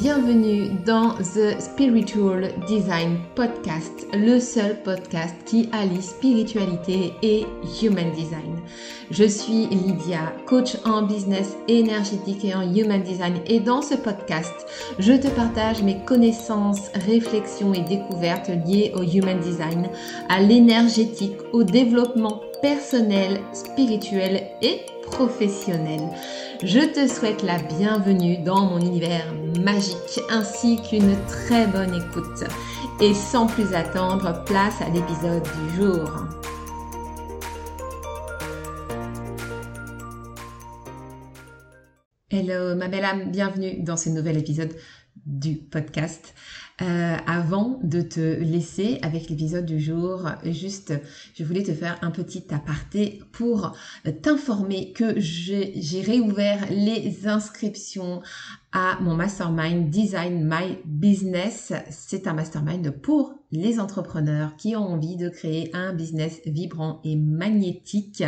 bienvenue dans The Spiritual Design Podcast, le seul podcast qui allie spiritualité et human design. Je suis Lydia, coach en business énergétique et en human design et dans ce podcast, je te partage mes connaissances, réflexions et découvertes liées au human design, à l'énergétique, au développement personnel, spirituel et professionnel. Je te souhaite la bienvenue dans mon univers magique ainsi qu'une très bonne écoute. Et sans plus attendre, place à l'épisode du jour. Hello ma belle âme, bienvenue dans ce nouvel épisode du podcast. Euh, avant de te laisser avec l'épisode du jour, juste, je voulais te faire un petit aparté pour t'informer que j'ai réouvert les inscriptions à mon mastermind Design My Business. C'est un mastermind pour les entrepreneurs qui ont envie de créer un business vibrant et magnétique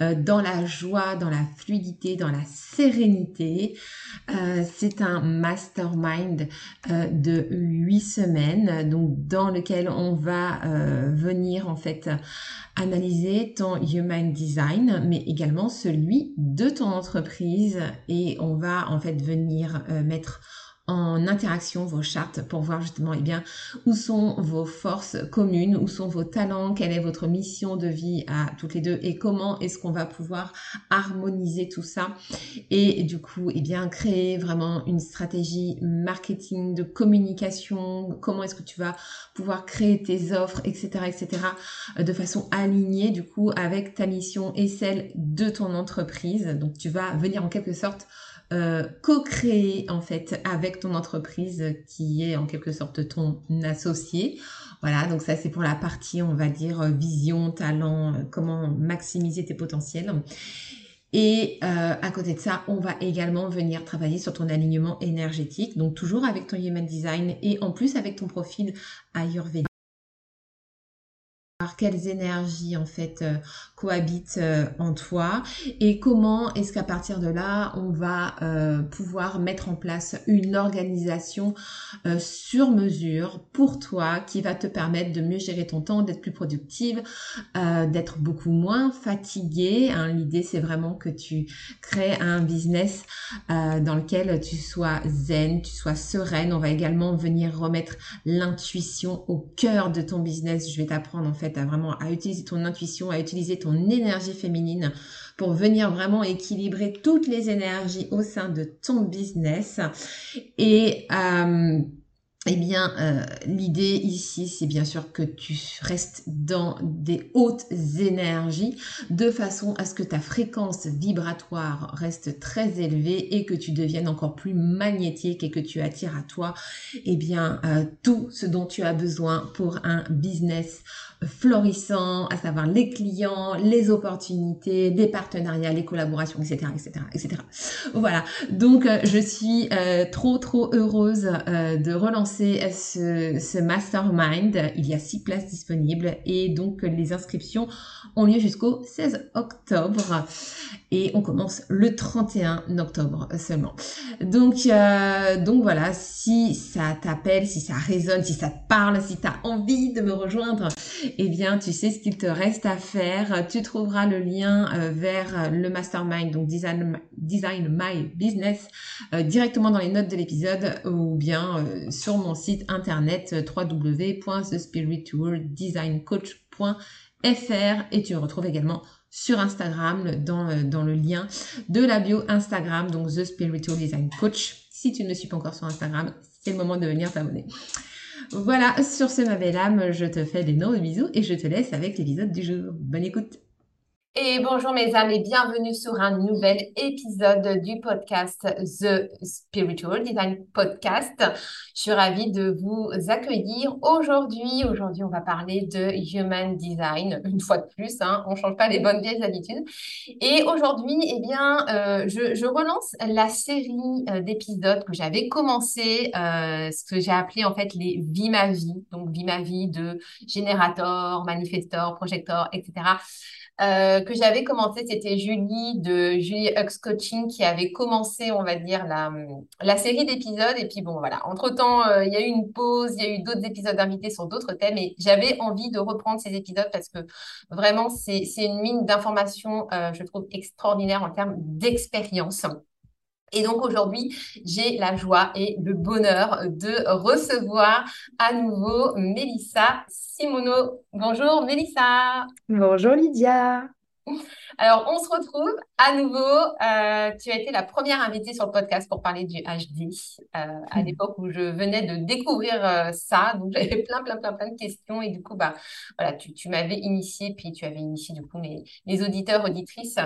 euh, dans la joie, dans la fluidité, dans la sérénité. Euh, c'est un mastermind euh, de huit semaines, donc dans lequel on va venir en fait analyser ton human design, mais également celui de ton entreprise et on va en fait venir euh, mettre en interaction vos chartes pour voir justement eh bien où sont vos forces communes, où sont vos talents, quelle est votre mission de vie à toutes les deux et comment est-ce qu'on va pouvoir harmoniser tout ça. Et du coup eh bien créer vraiment une stratégie marketing de communication, comment est-ce que tu vas pouvoir créer tes offres etc etc de façon alignée du coup avec ta mission et celle de ton entreprise. Donc tu vas venir en quelque sorte euh, co-créer en fait avec ton entreprise qui est en quelque sorte ton associé. Voilà, donc ça c'est pour la partie on va dire vision, talent, euh, comment maximiser tes potentiels. Et euh, à côté de ça, on va également venir travailler sur ton alignement énergétique, donc toujours avec ton Human Design et en plus avec ton profil Ayurveda quelles énergies en fait euh, cohabitent euh, en toi et comment est-ce qu'à partir de là on va euh, pouvoir mettre en place une organisation sur mesure pour toi qui va te permettre de mieux gérer ton temps, d'être plus productive, d'être beaucoup moins fatiguée. Hein. L'idée c'est vraiment que tu crées un business dans lequel tu sois zen, tu sois sereine. On va également venir remettre l'intuition au cœur de ton business. Je vais t'apprendre en fait à vraiment à utiliser ton intuition, à utiliser ton énergie féminine pour venir vraiment équilibrer toutes les énergies au sein de ton business. Et euh, eh bien, euh, l'idée ici, c'est bien sûr que tu restes dans des hautes énergies de façon à ce que ta fréquence vibratoire reste très élevée et que tu deviennes encore plus magnétique et que tu attires à toi, eh bien, euh, tout ce dont tu as besoin pour un business florissant, à savoir les clients, les opportunités, les partenariats, les collaborations, etc., etc., etc. Voilà. Donc, euh, je suis euh, trop, trop heureuse euh, de relancer ce, ce, mastermind. Il y a six places disponibles et donc les inscriptions ont lieu jusqu'au 16 octobre et on commence le 31 octobre seulement. Donc, donc voilà, si ça t'appelle, si ça résonne, si ça te parle, si tu as envie de me rejoindre, eh bien, tu sais ce qu'il te reste à faire. Tu trouveras le lien euh, vers le mastermind, donc Design, My Business, euh, directement dans les notes de l'épisode ou bien euh, sur mon site internet www.thespiritualdesigncoach.fr et tu me retrouves également sur Instagram dans, dans le lien de la bio Instagram, donc The Spiritual Design Coach. Si tu ne me suis pas encore sur Instagram, c'est le moment de venir t'abonner. Voilà, sur ce ma belle âme, je te fais d'énormes bisous et je te laisse avec l'épisode du jour. Bonne écoute et bonjour mes et bienvenue sur un nouvel épisode du podcast The Spiritual Design Podcast. Je suis ravie de vous accueillir aujourd'hui. Aujourd'hui, on va parler de Human Design, une fois de plus. Hein, on ne change pas les bonnes vieilles habitudes. Et aujourd'hui, eh bien, euh, je, relance la série euh, d'épisodes que j'avais commencé, euh, ce que j'ai appelé en fait les Vie ma vie. Donc, Vie ma vie de générateur, manifesteur, projecteur, etc. euh, que j'avais commenté, c'était Julie de Julie Hux Coaching qui avait commencé, on va dire, la, la série d'épisodes. Et puis bon, voilà, entre-temps, euh, il y a eu une pause, il y a eu d'autres épisodes invités sur d'autres thèmes et j'avais envie de reprendre ces épisodes parce que vraiment, c'est une mine d'informations, euh, je trouve, extraordinaire en termes d'expérience. Et donc aujourd'hui, j'ai la joie et le bonheur de recevoir à nouveau Mélissa Simono. Bonjour Mélissa. Bonjour Lydia. Alors, on se retrouve à nouveau. Euh, tu as été la première invitée sur le podcast pour parler du HD euh, à hmm. l'époque où je venais de découvrir euh, ça. Donc, j'avais plein, plein, plein, plein de questions. Et du coup, bah, voilà, tu, tu m'avais initié, puis tu avais initié du coup les, les auditeurs, auditrices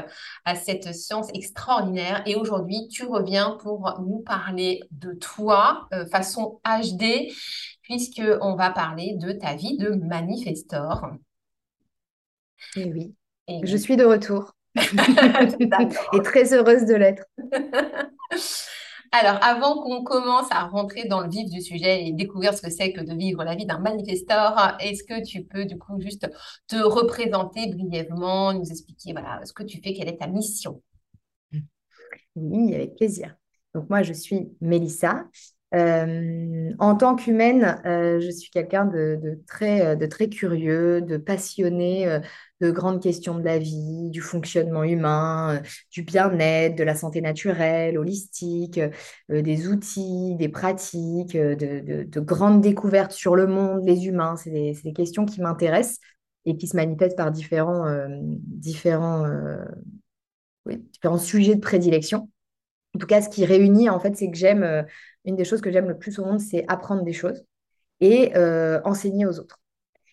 à cette science extraordinaire. Et aujourd'hui, tu reviens pour nous parler de toi façon HD, puisqu'on va parler de ta vie de manifestor. Et eh Je suis de retour et très heureuse de l'être. Alors, avant qu'on commence à rentrer dans le vif du sujet et découvrir ce que c'est que de vivre la vie d'un manifesteur, est-ce que tu peux du coup juste te représenter brièvement, nous expliquer voilà, ce que tu fais, quelle est ta mission? Oui, avec plaisir. Donc moi, je suis Mélissa. Euh, en tant qu'humaine, euh, je suis quelqu'un de, très, de très curieux, de passionné euh, de grandes questions de la vie, du fonctionnement humain, du bien-être, de la santé naturelle, holistique, des outils, des pratiques, de, grandes découvertes sur le monde, les humains. C'est des, questions qui m'intéressent et qui se manifestent par différents, sujets de prédilection. En tout cas, ce qui réunit, en fait, c'est que j'aime une des choses que j'aime le plus au monde, c'est apprendre des choses et euh, enseigner aux autres.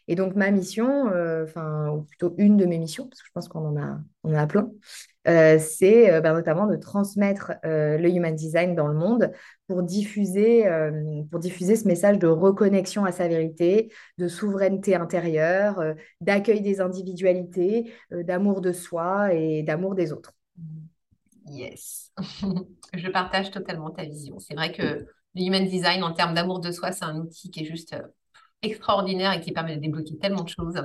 Et donc, ma mission, euh, enfin, ou plutôt une de mes missions, parce que je pense qu'on en a, on a plein, euh, c'est ben, notamment de transmettre le human design dans le monde pour diffuser, pour diffuser ce message de reconnexion à sa vérité, de souveraineté intérieure, d'accueil des individualités, d'amour de soi et d'amour des autres. Yes, je partage totalement ta vision. C'est vrai que le human design, en termes d'amour de soi, c'est un outil qui est juste euh, extraordinaire et qui permet de débloquer tellement de choses.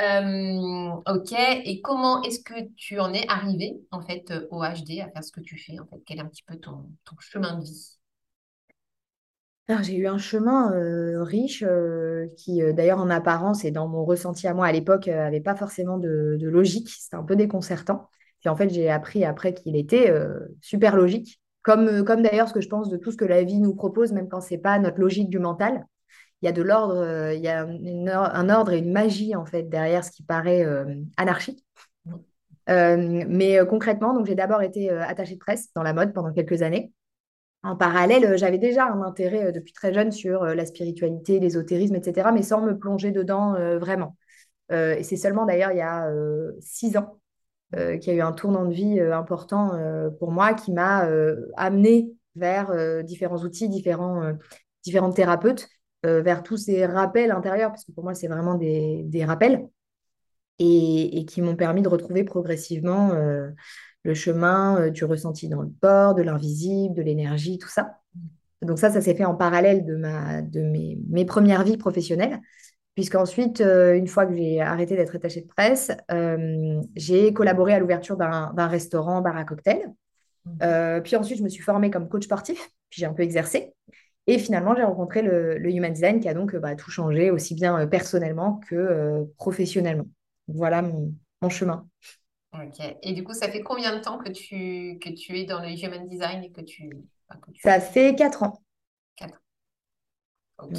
Euh, ok, et comment est-ce que tu en es arrivé en fait euh, au HD à faire ce que tu fais en fait? Quel est un petit peu ton, chemin de vie? J'ai eu un chemin riche qui, d'ailleurs, en apparence et dans mon ressenti à moi à l'époque, n'avait pas forcément de, logique. C'était un peu déconcertant. En fait, j'ai appris après qu'il était euh, super logique, comme, euh, comme d'ailleurs ce que je pense de tout ce que la vie nous propose, même quand ce n'est pas notre logique du mental. Il y a de l'ordre, euh, il y a un ordre et une magie en fait derrière ce qui paraît anarchique. mais concrètement, j'ai d'abord été attachée de presse dans la mode pendant quelques années. En parallèle, j'avais déjà un intérêt depuis très jeune sur la spiritualité, l'ésotérisme, etc., mais sans me plonger dedans vraiment. et c'est seulement d'ailleurs il y a six ans euh, qui a eu un tournant de vie euh, important euh, pour moi, qui m'a amené vers différents outils, différents thérapeutes, vers tous ces rappels intérieurs, parce que pour moi, c'est vraiment des, des rappels, et, et, qui m'ont permis de retrouver progressivement le chemin du ressenti dans le corps, de l'invisible, de l'énergie, tout ça. Donc ça, ça s'est fait en parallèle de, ma, de mes, mes premières vies professionnelles. Puisqu'ensuite, euh, une fois que j'ai arrêté d'être attachée de presse, euh, j'ai collaboré à l'ouverture d'un restaurant bar à cocktail. Euh, puis ensuite, je me suis formée comme coach sportif, puis j'ai un peu exercé. Et finalement, j'ai rencontré le, Human Design qui a donc bah, tout changé, aussi bien personnellement que professionnellement. Voilà mon, chemin. Ok. Et du coup, ça fait combien de temps que tu, que tu es dans le Human Design et que tu... Ça fait quatre ans. Quatre ans. Ok.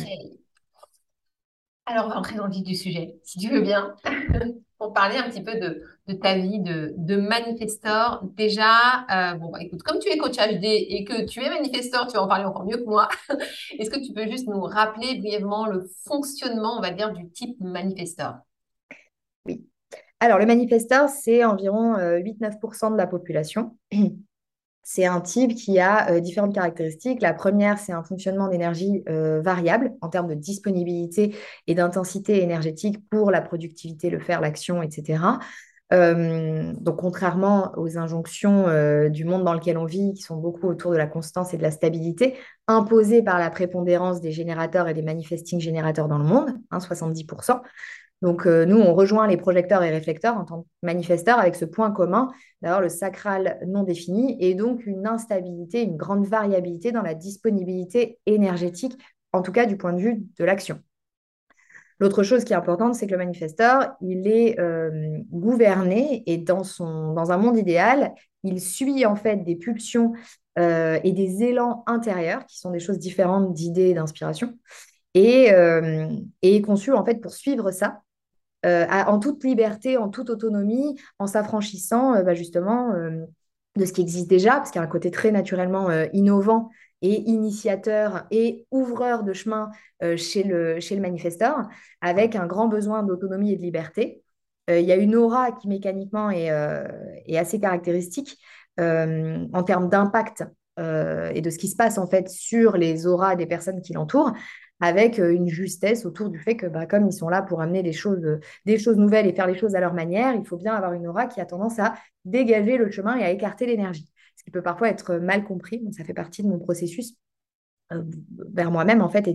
Alors, on va entrer dans le vif du sujet, si tu veux bien, parler un petit peu de, ta vie de, de manifestor. Déjà, euh, bon, bah, écoute, comme tu es coach HD et que tu es manifestor, tu vas en parler encore mieux que moi. Est-ce que tu peux juste nous rappeler brièvement le fonctionnement, on va dire, du type manifestor? Oui. Alors, le manifestor, c'est environ 8-9% euh, de la population. C'est un type qui a euh, différentes caractéristiques. La première, c'est un fonctionnement d'énergie euh, variable en termes de disponibilité et d'intensité énergétique pour la productivité, le faire, l'action, etc. Euh, donc, contrairement aux injonctions du monde dans lequel on vit, qui sont beaucoup autour de la constance et de la stabilité, imposées par la prépondérance des générateurs et des manifesting générateurs dans le monde, 70%, hein, Donc, euh, nous, on rejoint les projecteurs et réflecteurs en tant que manifesteurs avec ce point commun d'avoir le sacral non défini et donc une instabilité, une grande variabilité dans la disponibilité énergétique, en tout cas du point de vue de l'action. L'autre chose qui est importante, c'est que le manifesteur, il est euh, gouverné et dans, un monde idéal, il suit en fait des pulsions euh, et des élans intérieurs qui sont des choses différentes d'idées et d'inspiration et est conçu en fait pour suivre ça en toute liberté, en toute autonomie, en s'affranchissant bah, justement de ce qui existe déjà, parce qu'il y a un côté très naturellement innovant et initiateur et ouvreur de chemin euh, chez, le, manifesteur, avec un grand besoin d'autonomie et de liberté. Euh, il y a une aura qui mécaniquement euh, est assez caractéristique en termes d'impact et de ce qui se passe en fait sur les auras des personnes qui l'entourent, avec une justesse autour du fait que bah, comme ils sont là pour amener des choses, des choses nouvelles et faire les choses à leur manière, il faut bien avoir une aura qui a tendance à dégager le chemin et à écarter l'énergie ce qui peut parfois être mal compris. Donc, ça fait partie de mon processus euh, vers moi-même, en fait, et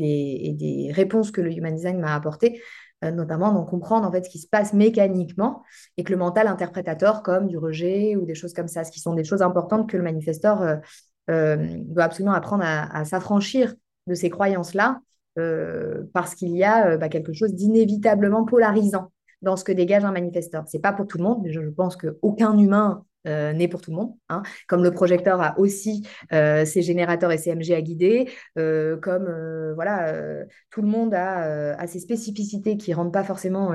des, réponses que le Human Design m'a apportées, euh, notamment d'en comprendre, en fait, ce qui se passe mécaniquement et que le mental tort comme du rejet ou des choses comme ça, ce qui sont des choses importantes que le manifesteur euh, doit absolument apprendre à, s'affranchir de ces croyances-là, parce qu'il y a bah, quelque chose d'inévitablement polarisant dans ce que dégage un manifesteur. C'est pas pour tout le monde, mais je, je pense qu'aucun humain euh, né pour tout le monde. Hein. Comme le projecteur a aussi euh, ses générateurs et ses MG à guider, euh, comme voilà, tout le monde a, ses spécificités qui ne rendent pas forcément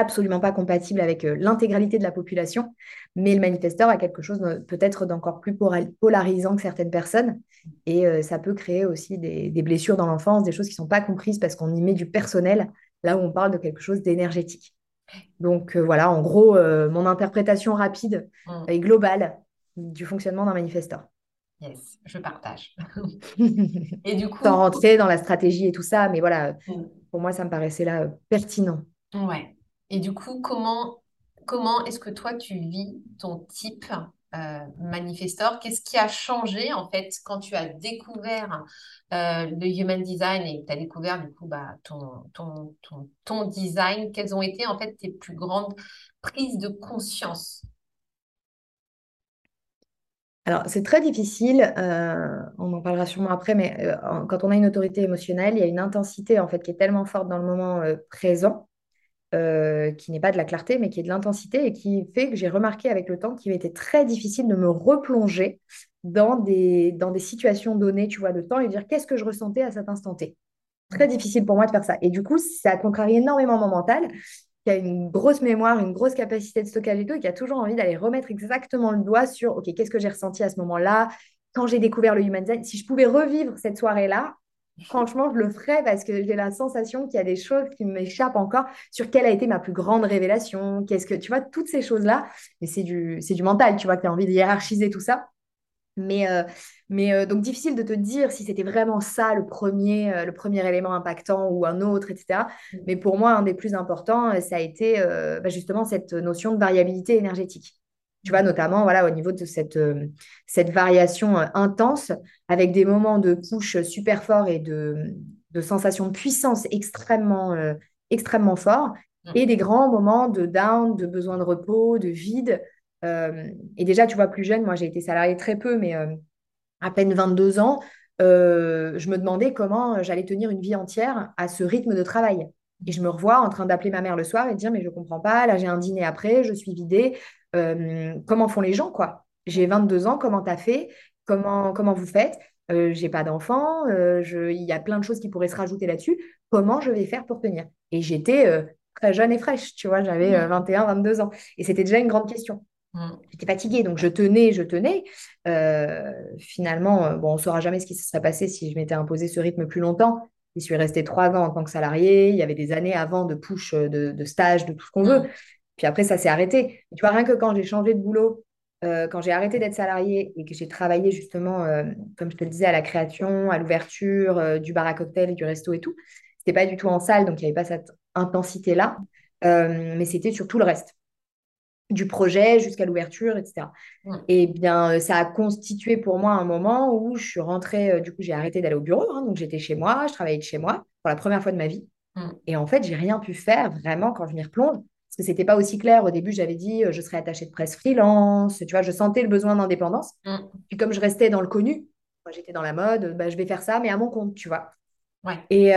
absolument pas compatibles avec l'intégralité de la population, mais le manifesteur a quelque chose peut-être d'encore plus polarisant que certaines personnes, et ça peut créer aussi des, des blessures dans l'enfance, des choses qui ne sont pas comprises parce qu'on y met du personnel, là où on parle de quelque chose d'énergétique. Donc euh, voilà, en gros, euh, mon interprétation rapide mm. et globale du fonctionnement d'un manifesteur. Yes, je partage. et du coup. Sans rentrer dans la stratégie et tout ça, mais voilà, mm. pour moi, ça me paraissait là euh, pertinent. Ouais. Et du coup, comment, comment est-ce que toi, tu vis ton type euh, manifestor? Qu'est-ce qui a changé en fait quand tu as découvert euh, le Human Design et tu as découvert du coup bah, ton, ton, ton, design? Quelles ont été en fait tes plus grandes prises de conscience? Alors, c'est très difficile, euh, on en parlera sûrement après, mais quand on a une autorité émotionnelle, il y a une intensité en fait qui est tellement forte dans le moment présent euh, qui n'est pas de la clarté, mais qui est de l'intensité et qui fait que j'ai remarqué avec le temps qu'il était très difficile de me replonger dans des, dans des situations données, tu vois, de temps et dire qu'est-ce que je ressentais à cet instant T? Très difficile pour moi de faire ça. Et du coup, ça contrarie énormément mon mental, qui a une grosse mémoire, une grosse capacité de stockage et tout, et qui a toujours envie d'aller remettre exactement le doigt sur, OK, qu'est-ce que j'ai ressenti à ce moment-là? Quand j'ai découvert le Human Design, si je pouvais revivre cette soirée-là, Franchement, je le ferai parce que j'ai la sensation qu'il y a des choses qui m'échappent encore sur quelle a été ma plus grande révélation, qu'est-ce que, tu vois, toutes ces choses-là. Mais c'est du, c'est du mental, tu vois, que tu as envie de hiérarchiser tout ça. Mais, euh, mais euh, donc, difficile de te dire si c'était vraiment ça le premier, euh, le premier élément impactant ou un autre, etc. Mm. Mais pour moi, un des plus importants, ça a été bah, justement cette notion de variabilité énergétique. Tu vois, notamment voilà, au niveau de cette, euh, cette variation euh, intense, avec des moments de push super forts et de, de sensations de puissance extrêmement, euh, extrêmement forts, mm. et des grands moments de down, de besoin de repos, de vide. et déjà, tu vois, plus jeune, moi j'ai été salariée très peu, mais à peine 22 ans, je me demandais comment j'allais tenir une vie entière à ce rythme de travail. Et je me revois en train d'appeler ma mère le soir et de dire, mais je ne comprends pas, là j'ai un dîner après, je suis vidée, euh, comment font les gens, quoi. J'ai 22 ans, comment tu as fait? Comment, comment vous faites? Euh, J'ai pas d'enfant, euh, il y a plein de choses qui pourraient se rajouter là-dessus. Comment je vais faire pour tenir? Et j'étais très jeune et fraîche, tu vois, j'avais 21, 22 ans. Et c'était déjà une grande question. Mmh. J'étais fatiguée, donc je tenais, je tenais. finalement, bon, on ne saura jamais ce qui se serait passé si je m'étais imposé ce rythme plus longtemps. Je suis restée trois ans en tant que salariée. Il y avait des années avant de push, de, de stage, de tout ce qu'on veut. Puis après, ça s'est arrêté. Tu vois, rien que quand j'ai changé de boulot, euh, quand j'ai arrêté d'être salarié et que j'ai travaillé justement, euh, comme je te le disais, à la création, à l'ouverture euh, du bar à cocktail, du resto et tout, c'était pas du tout en salle, donc il n'y avait pas cette intensité-là, mais c'était sur tout le reste du projet jusqu'à l'ouverture, etc. Et bien, ça a constitué pour moi un moment où je suis rentrée, du coup, j'ai arrêté d'aller au bureau, hein, donc j'étais chez moi, je travaillais de chez moi pour la première fois de ma vie. Et en fait, j'ai rien pu faire vraiment quand je m'y replonge. Parce que c'était pas aussi clair. Au début, j'avais dit je serais attachée de presse freelance. Tu vois, je sentais le besoin d'indépendance. Mm. Puis comme je restais dans le connu, moi j'étais dans la mode, bah, je vais faire ça, mais à mon compte, tu vois. Ouais. Et,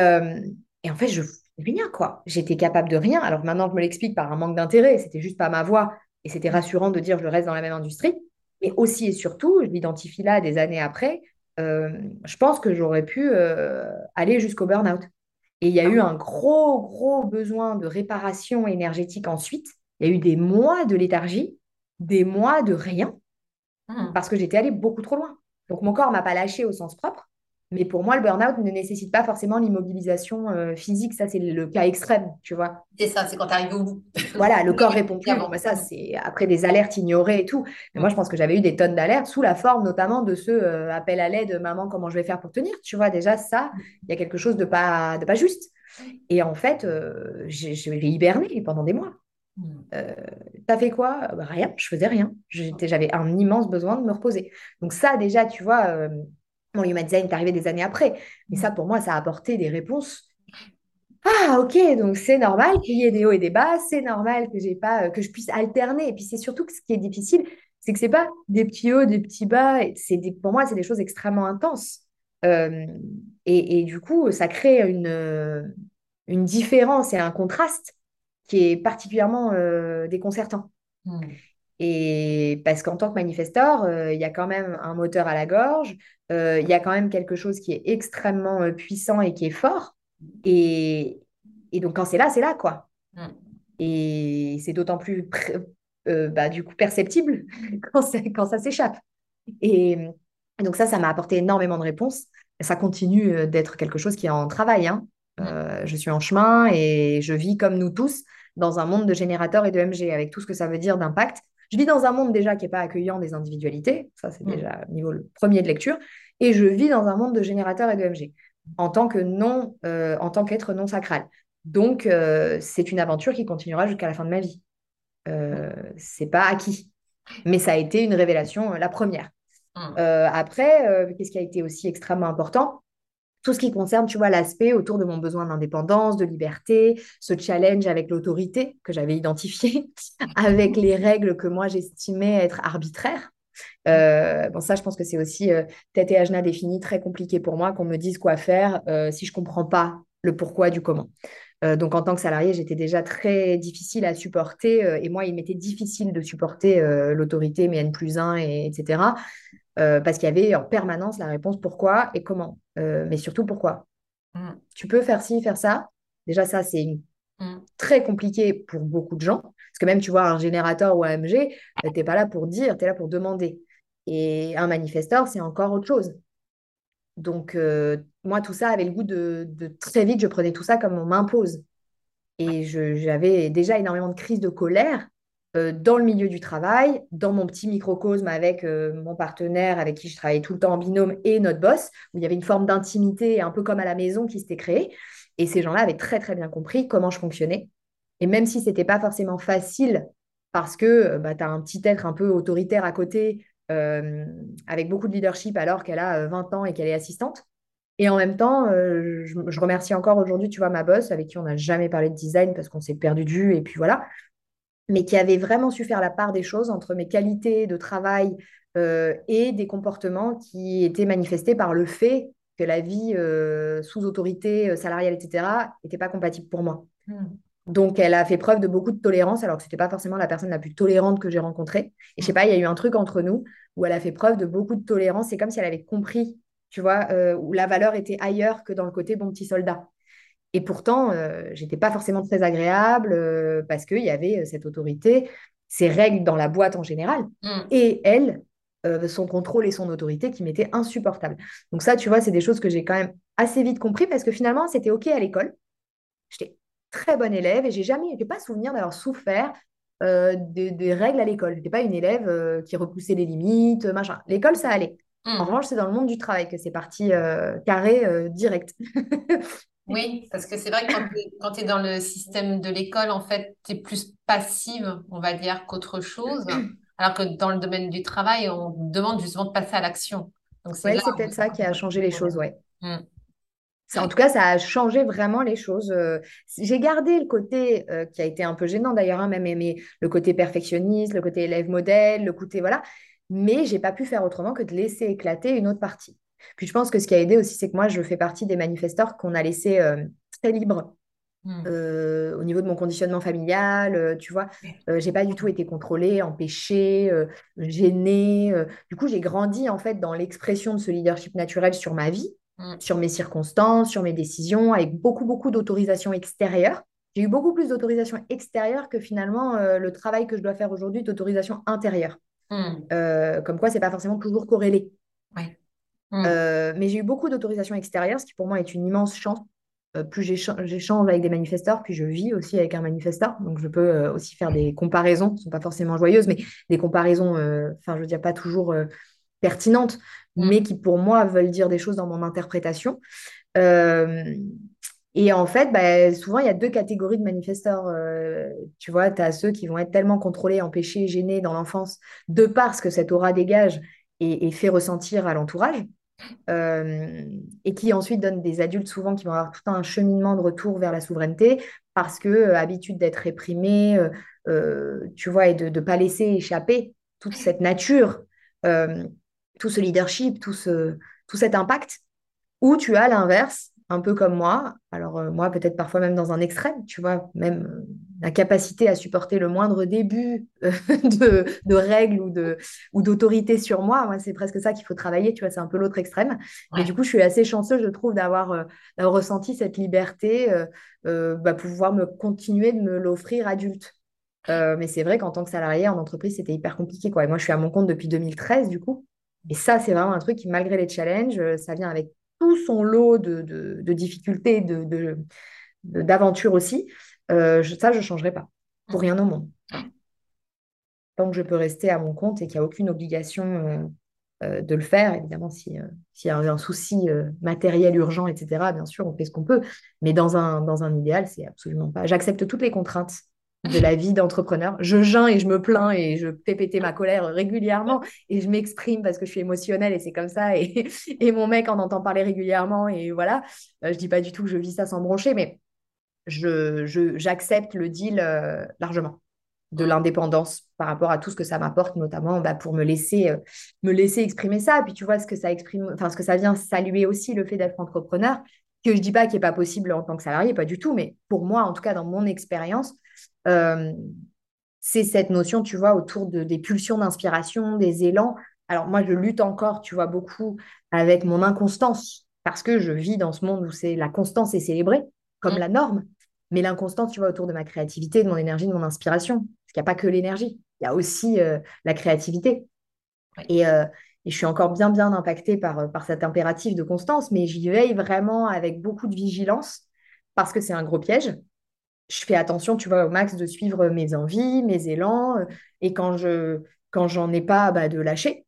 et en fait, je rien, quoi. J'étais capable de rien. Alors maintenant, je me l'explique par un manque d'intérêt. C'était juste pas ma voie. Et c'était rassurant de dire je reste dans la même industrie. Mais aussi et surtout, je l'identifie là des années après, euh, je pense que j'aurais pu euh, aller jusqu'au burn-out. Et il y a eu un gros, gros besoin de réparation énergétique ensuite. Il y a eu des mois de léthargie, des mois de rien, hmm. parce que j'étais allée beaucoup trop loin. Donc mon corps m'a pas lâché au sens propre, mais pour moi, le burn-out ne nécessite pas forcément l'immobilisation euh, physique. Ça, c'est le cas extrême, tu vois. C'est ça, c'est quand tu arrives au bout. Voilà, le corps répond plus. Bon, ça, c'est après des alertes ignorées et tout. Mais moi, je pense que j'avais eu des tonnes d'alertes sous la forme notamment de ce euh, appel à l'aide, maman, comment je vais faire pour tenir Tu vois, déjà, ça, il y a quelque chose de pas, de pas juste. Et en fait, euh, j'ai hiberné pendant des mois. Tu T'as fait quoi? Bah, Rien, je faisais rien. J'avais un immense besoin de me reposer. Donc ça, déjà, tu vois, Bon, Human Design est arrivé des années après, mais ça, pour moi, ça a apporté des réponses. Ah, ok, donc c'est normal qu'il y ait des hauts et des bas, c'est normal que j'ai pas, que je puisse alterner. Et puis c'est surtout que ce qui est difficile, c'est que c'est pas des petits hauts, des petits bas. C'est pour moi, c'est des choses extrêmement intenses. Euh, et, du coup, ça crée une, une différence et un contraste qui est particulièrement euh, déconcertant. Hmm. Et parce qu'en tant que manifesteur, euh, il y a quand même un moteur à la gorge, euh, il y a quand même quelque chose qui est extrêmement euh, puissant et qui est fort. Et, donc, quand c'est là, c'est là, quoi. Mm. Et c'est d'autant plus bah, du coup perceptible quand, quand ça s'échappe. Et, donc ça, ça m'a apporté énormément de réponses. Ça continue d'être quelque chose qui est en travail. Hein. Mm. je suis en chemin et je vis comme nous tous dans un monde de générateurs et de MG, avec tout ce que ça veut dire d'impact. Je vis dans un monde déjà qui n'est pas accueillant des individualités, ça c'est mm. déjà niveau premier de lecture, et je vis dans un monde de générateurs et de MG, en tant que non, euh, en tant qu'être non sacral. Donc euh, c'est une aventure qui continuera jusqu'à la fin de ma vie. Euh, c'est pas acquis, mais ça a été une révélation, la première. Mm. après, qu'est-ce qui a été aussi extrêmement important? Tout ce qui concerne, tu vois, l'aspect autour de mon besoin d'indépendance, de liberté, ce challenge avec l'autorité que j'avais identifié, avec les règles que moi j'estimais être arbitraires. Euh, bon, ça, je pense que c'est aussi euh, tête et ajna défini, très compliqué pour moi qu'on me dise quoi faire euh, si je comprends pas le pourquoi du comment. donc, en tant que salarié, j'étais déjà très difficile à supporter et moi, il m'était difficile de supporter l'autorité, mes N plus 1, et, etc. Euh, parce qu'il y avait en permanence la réponse pourquoi et comment, euh, mais surtout pourquoi. Mm. Tu peux faire ci, faire ça. Déjà, ça, c'est mm. très compliqué pour beaucoup de gens. Parce que même, tu vois, un générateur ou AMG, euh, tu n'es pas là pour dire, tu es là pour demander. Et un manifesteur, c'est encore autre chose. Donc, moi, tout ça avait le goût de, de, très vite, je prenais tout ça comme on m'impose. Et j'avais déjà énormément de crises de colère euh, dans le milieu du travail, dans mon petit microcosme avec euh, mon partenaire avec qui je travaillais tout le temps en binôme et notre boss, où il y avait une forme d'intimité un peu comme à la maison qui s'était créée. Et ces gens-là avaient très très bien compris comment je fonctionnais. Et même si ce n'était pas forcément facile, parce que euh, bah, tu as un petit être un peu autoritaire à côté, avec beaucoup de leadership alors qu'elle a 20 ans et qu'elle est assistante. Et en même temps, je, remercie encore aujourd'hui, tu vois, ma boss, avec qui on n'a jamais parlé de design parce qu'on s'est perdu de vue. Et puis voilà mais qui avait vraiment su faire la part des choses entre mes qualités de travail euh, et des comportements qui étaient manifestés par le fait que la vie euh, sous autorité euh, salariale, etc., n'était pas compatible pour moi. Hmm. Donc, elle a fait preuve de beaucoup de tolérance, alors que ce n'était pas forcément la personne la plus tolérante que j'ai rencontrée. Et je sais hmm. pas, il y a eu un truc entre nous où elle a fait preuve de beaucoup de tolérance. C'est comme si elle avait compris, tu vois, où la valeur était ailleurs que dans le côté bon petit soldat. Et pourtant, euh, j'étais pas forcément très agréable euh, parce qu'il y avait euh, cette autorité, ces règles dans la boîte en général, mm. et elle, son contrôle et son autorité qui m'étaient insupportables. Donc ça, tu vois, c'est des choses que j'ai quand même assez vite compris parce que finalement, c'était OK à l'école. J'étais très bonne élève et j'ai jamais, j'ai pas souvenir d'avoir souffert des, règles à l'école. Je n'étais pas une élève qui repoussait les limites, machin. L'école, ça allait. Mm. En revanche, c'est dans le monde du travail que c'est parti carré direct. Oui, parce que c'est vrai que quand tu es, dans le système de l'école, en fait, tu es plus passive, on va dire, qu'autre chose. Alors que dans le domaine du travail, on demande justement de passer à l'action. Oui, c'est peut-être ça qui a changé les choses, ouais. Mm. En tout cas, ça a changé vraiment les choses. Euh, j'ai gardé le côté euh, qui a été un peu gênant d'ailleurs, hein, même aimé le côté perfectionniste, le côté élève modèle, le côté voilà. Mais j'ai pas pu faire autrement que de laisser éclater une autre partie. Puis je pense que ce qui a aidé aussi, c'est que moi, je fais partie des manifesteurs qu'on a laissé euh, très libres hmm. au niveau de mon conditionnement familial, tu vois, j'ai pas du tout été contrôlée, empêchée, gênée. du coup, j'ai grandi en fait dans l'expression de ce leadership naturel sur ma vie. Mm. sur mes circonstances, sur mes décisions, avec beaucoup, beaucoup d'autorisation extérieure. J'ai eu beaucoup plus d'autorisation extérieure que finalement euh, le travail que je dois faire aujourd'hui d'autorisation intérieure. Mm. Euh, comme quoi, c'est pas forcément toujours corrélé. Mm. Euh, mais j'ai eu beaucoup d'autorisation extérieure, ce qui pour moi est une immense chance. plus j'échange avec des manifesteurs, puis je vis aussi avec un manifesteur. Donc, je peux aussi faire des comparaisons, qui ne sont pas forcément joyeuses, mais des comparaisons, enfin, je veux dire, pas toujours pertinentes, Mm. mais qui pour moi veulent dire des choses dans mon interprétation. Euh, et en fait, bah, souvent, il y a deux catégories de manifesteurs. Euh, tu vois, tu as ceux qui vont être tellement contrôlés, empêchés, gênés dans l'enfance, de par ce que cette aura dégage et, fait ressentir à l'entourage. Euh, et qui ensuite donnent des adultes souvent qui vont avoir tout un cheminement de retour vers la souveraineté parce que habitude d'être réprimés, tu vois, et de ne pas laisser échapper toute cette nature tout ce leadership, tout, ce, tout cet impact, ou tu as l'inverse, un peu comme moi, alors euh, moi peut-être parfois même dans un extrême, tu vois, même euh, la capacité à supporter le moindre début euh, de, de, règles ou, de, ou d'autorité sur moi, moi c'est presque ça qu'il faut travailler, tu vois, c'est un peu l'autre extrême. Mais du coup, je suis assez chanceuse, je trouve, d'avoir, ressenti cette liberté, bah, pouvoir me continuer de me l'offrir adulte. mais c'est vrai qu'en tant que salarié en entreprise, c'était hyper compliqué. Quoi. Et moi, je suis à mon compte depuis 2013, du coup. Et ça, c'est vraiment un truc qui, malgré les challenges, euh, ça vient avec tout son lot de, de, difficultés, de, d'aventures aussi. Euh, ça, je ne changerai pas pour rien au monde. Tant que je peux rester à mon compte et qu'il n'y a aucune obligation euh, de le faire, évidemment, s'il y a un souci matériel urgent, etc., bien sûr, on fait ce qu'on peut. Mais dans un, dans un idéal, c'est absolument pas. J'accepte toutes les contraintes de la vie d'entrepreneur. Je geins et je me plains et je péter ma colère régulièrement et je m'exprime parce que je suis émotionnelle et c'est comme ça. Et, et, mon mec en entend parler régulièrement et voilà. Euh, je dis pas du tout que je vis ça sans broncher, mais je, j'accepte le deal euh, largement de l'indépendance par rapport à tout ce que ça m'apporte, notamment bah, pour me laisser, euh, me laisser exprimer ça. Puis tu vois ce que ça exprime, enfin ce que ça vient saluer aussi le fait d'être entrepreneur, que je dis pas qu'il n'est pas possible en tant que salarié, pas du tout, mais pour moi, en tout cas dans mon expérience, c'est cette notion, tu vois, autour de, des pulsions d'inspiration, des élans. Alors moi, je lutte encore, tu vois, beaucoup avec mon inconstance, parce que je vis dans ce monde où c'est la constance est célébrée comme mm. la norme, mais l'inconstance, tu vois, autour de ma créativité, de mon énergie, de mon inspiration. Parce qu'il n'y a pas que l'énergie, il y a aussi euh, la créativité. Et, euh, et, je suis encore bien, bien impactée par, par cet impératif de constance, mais j'y veille vraiment avec beaucoup de vigilance, parce que c'est un gros piège je fais attention, tu vois, au max de suivre mes envies, mes élans, euh, et quand je quand j'en ai pas, bah, de lâcher.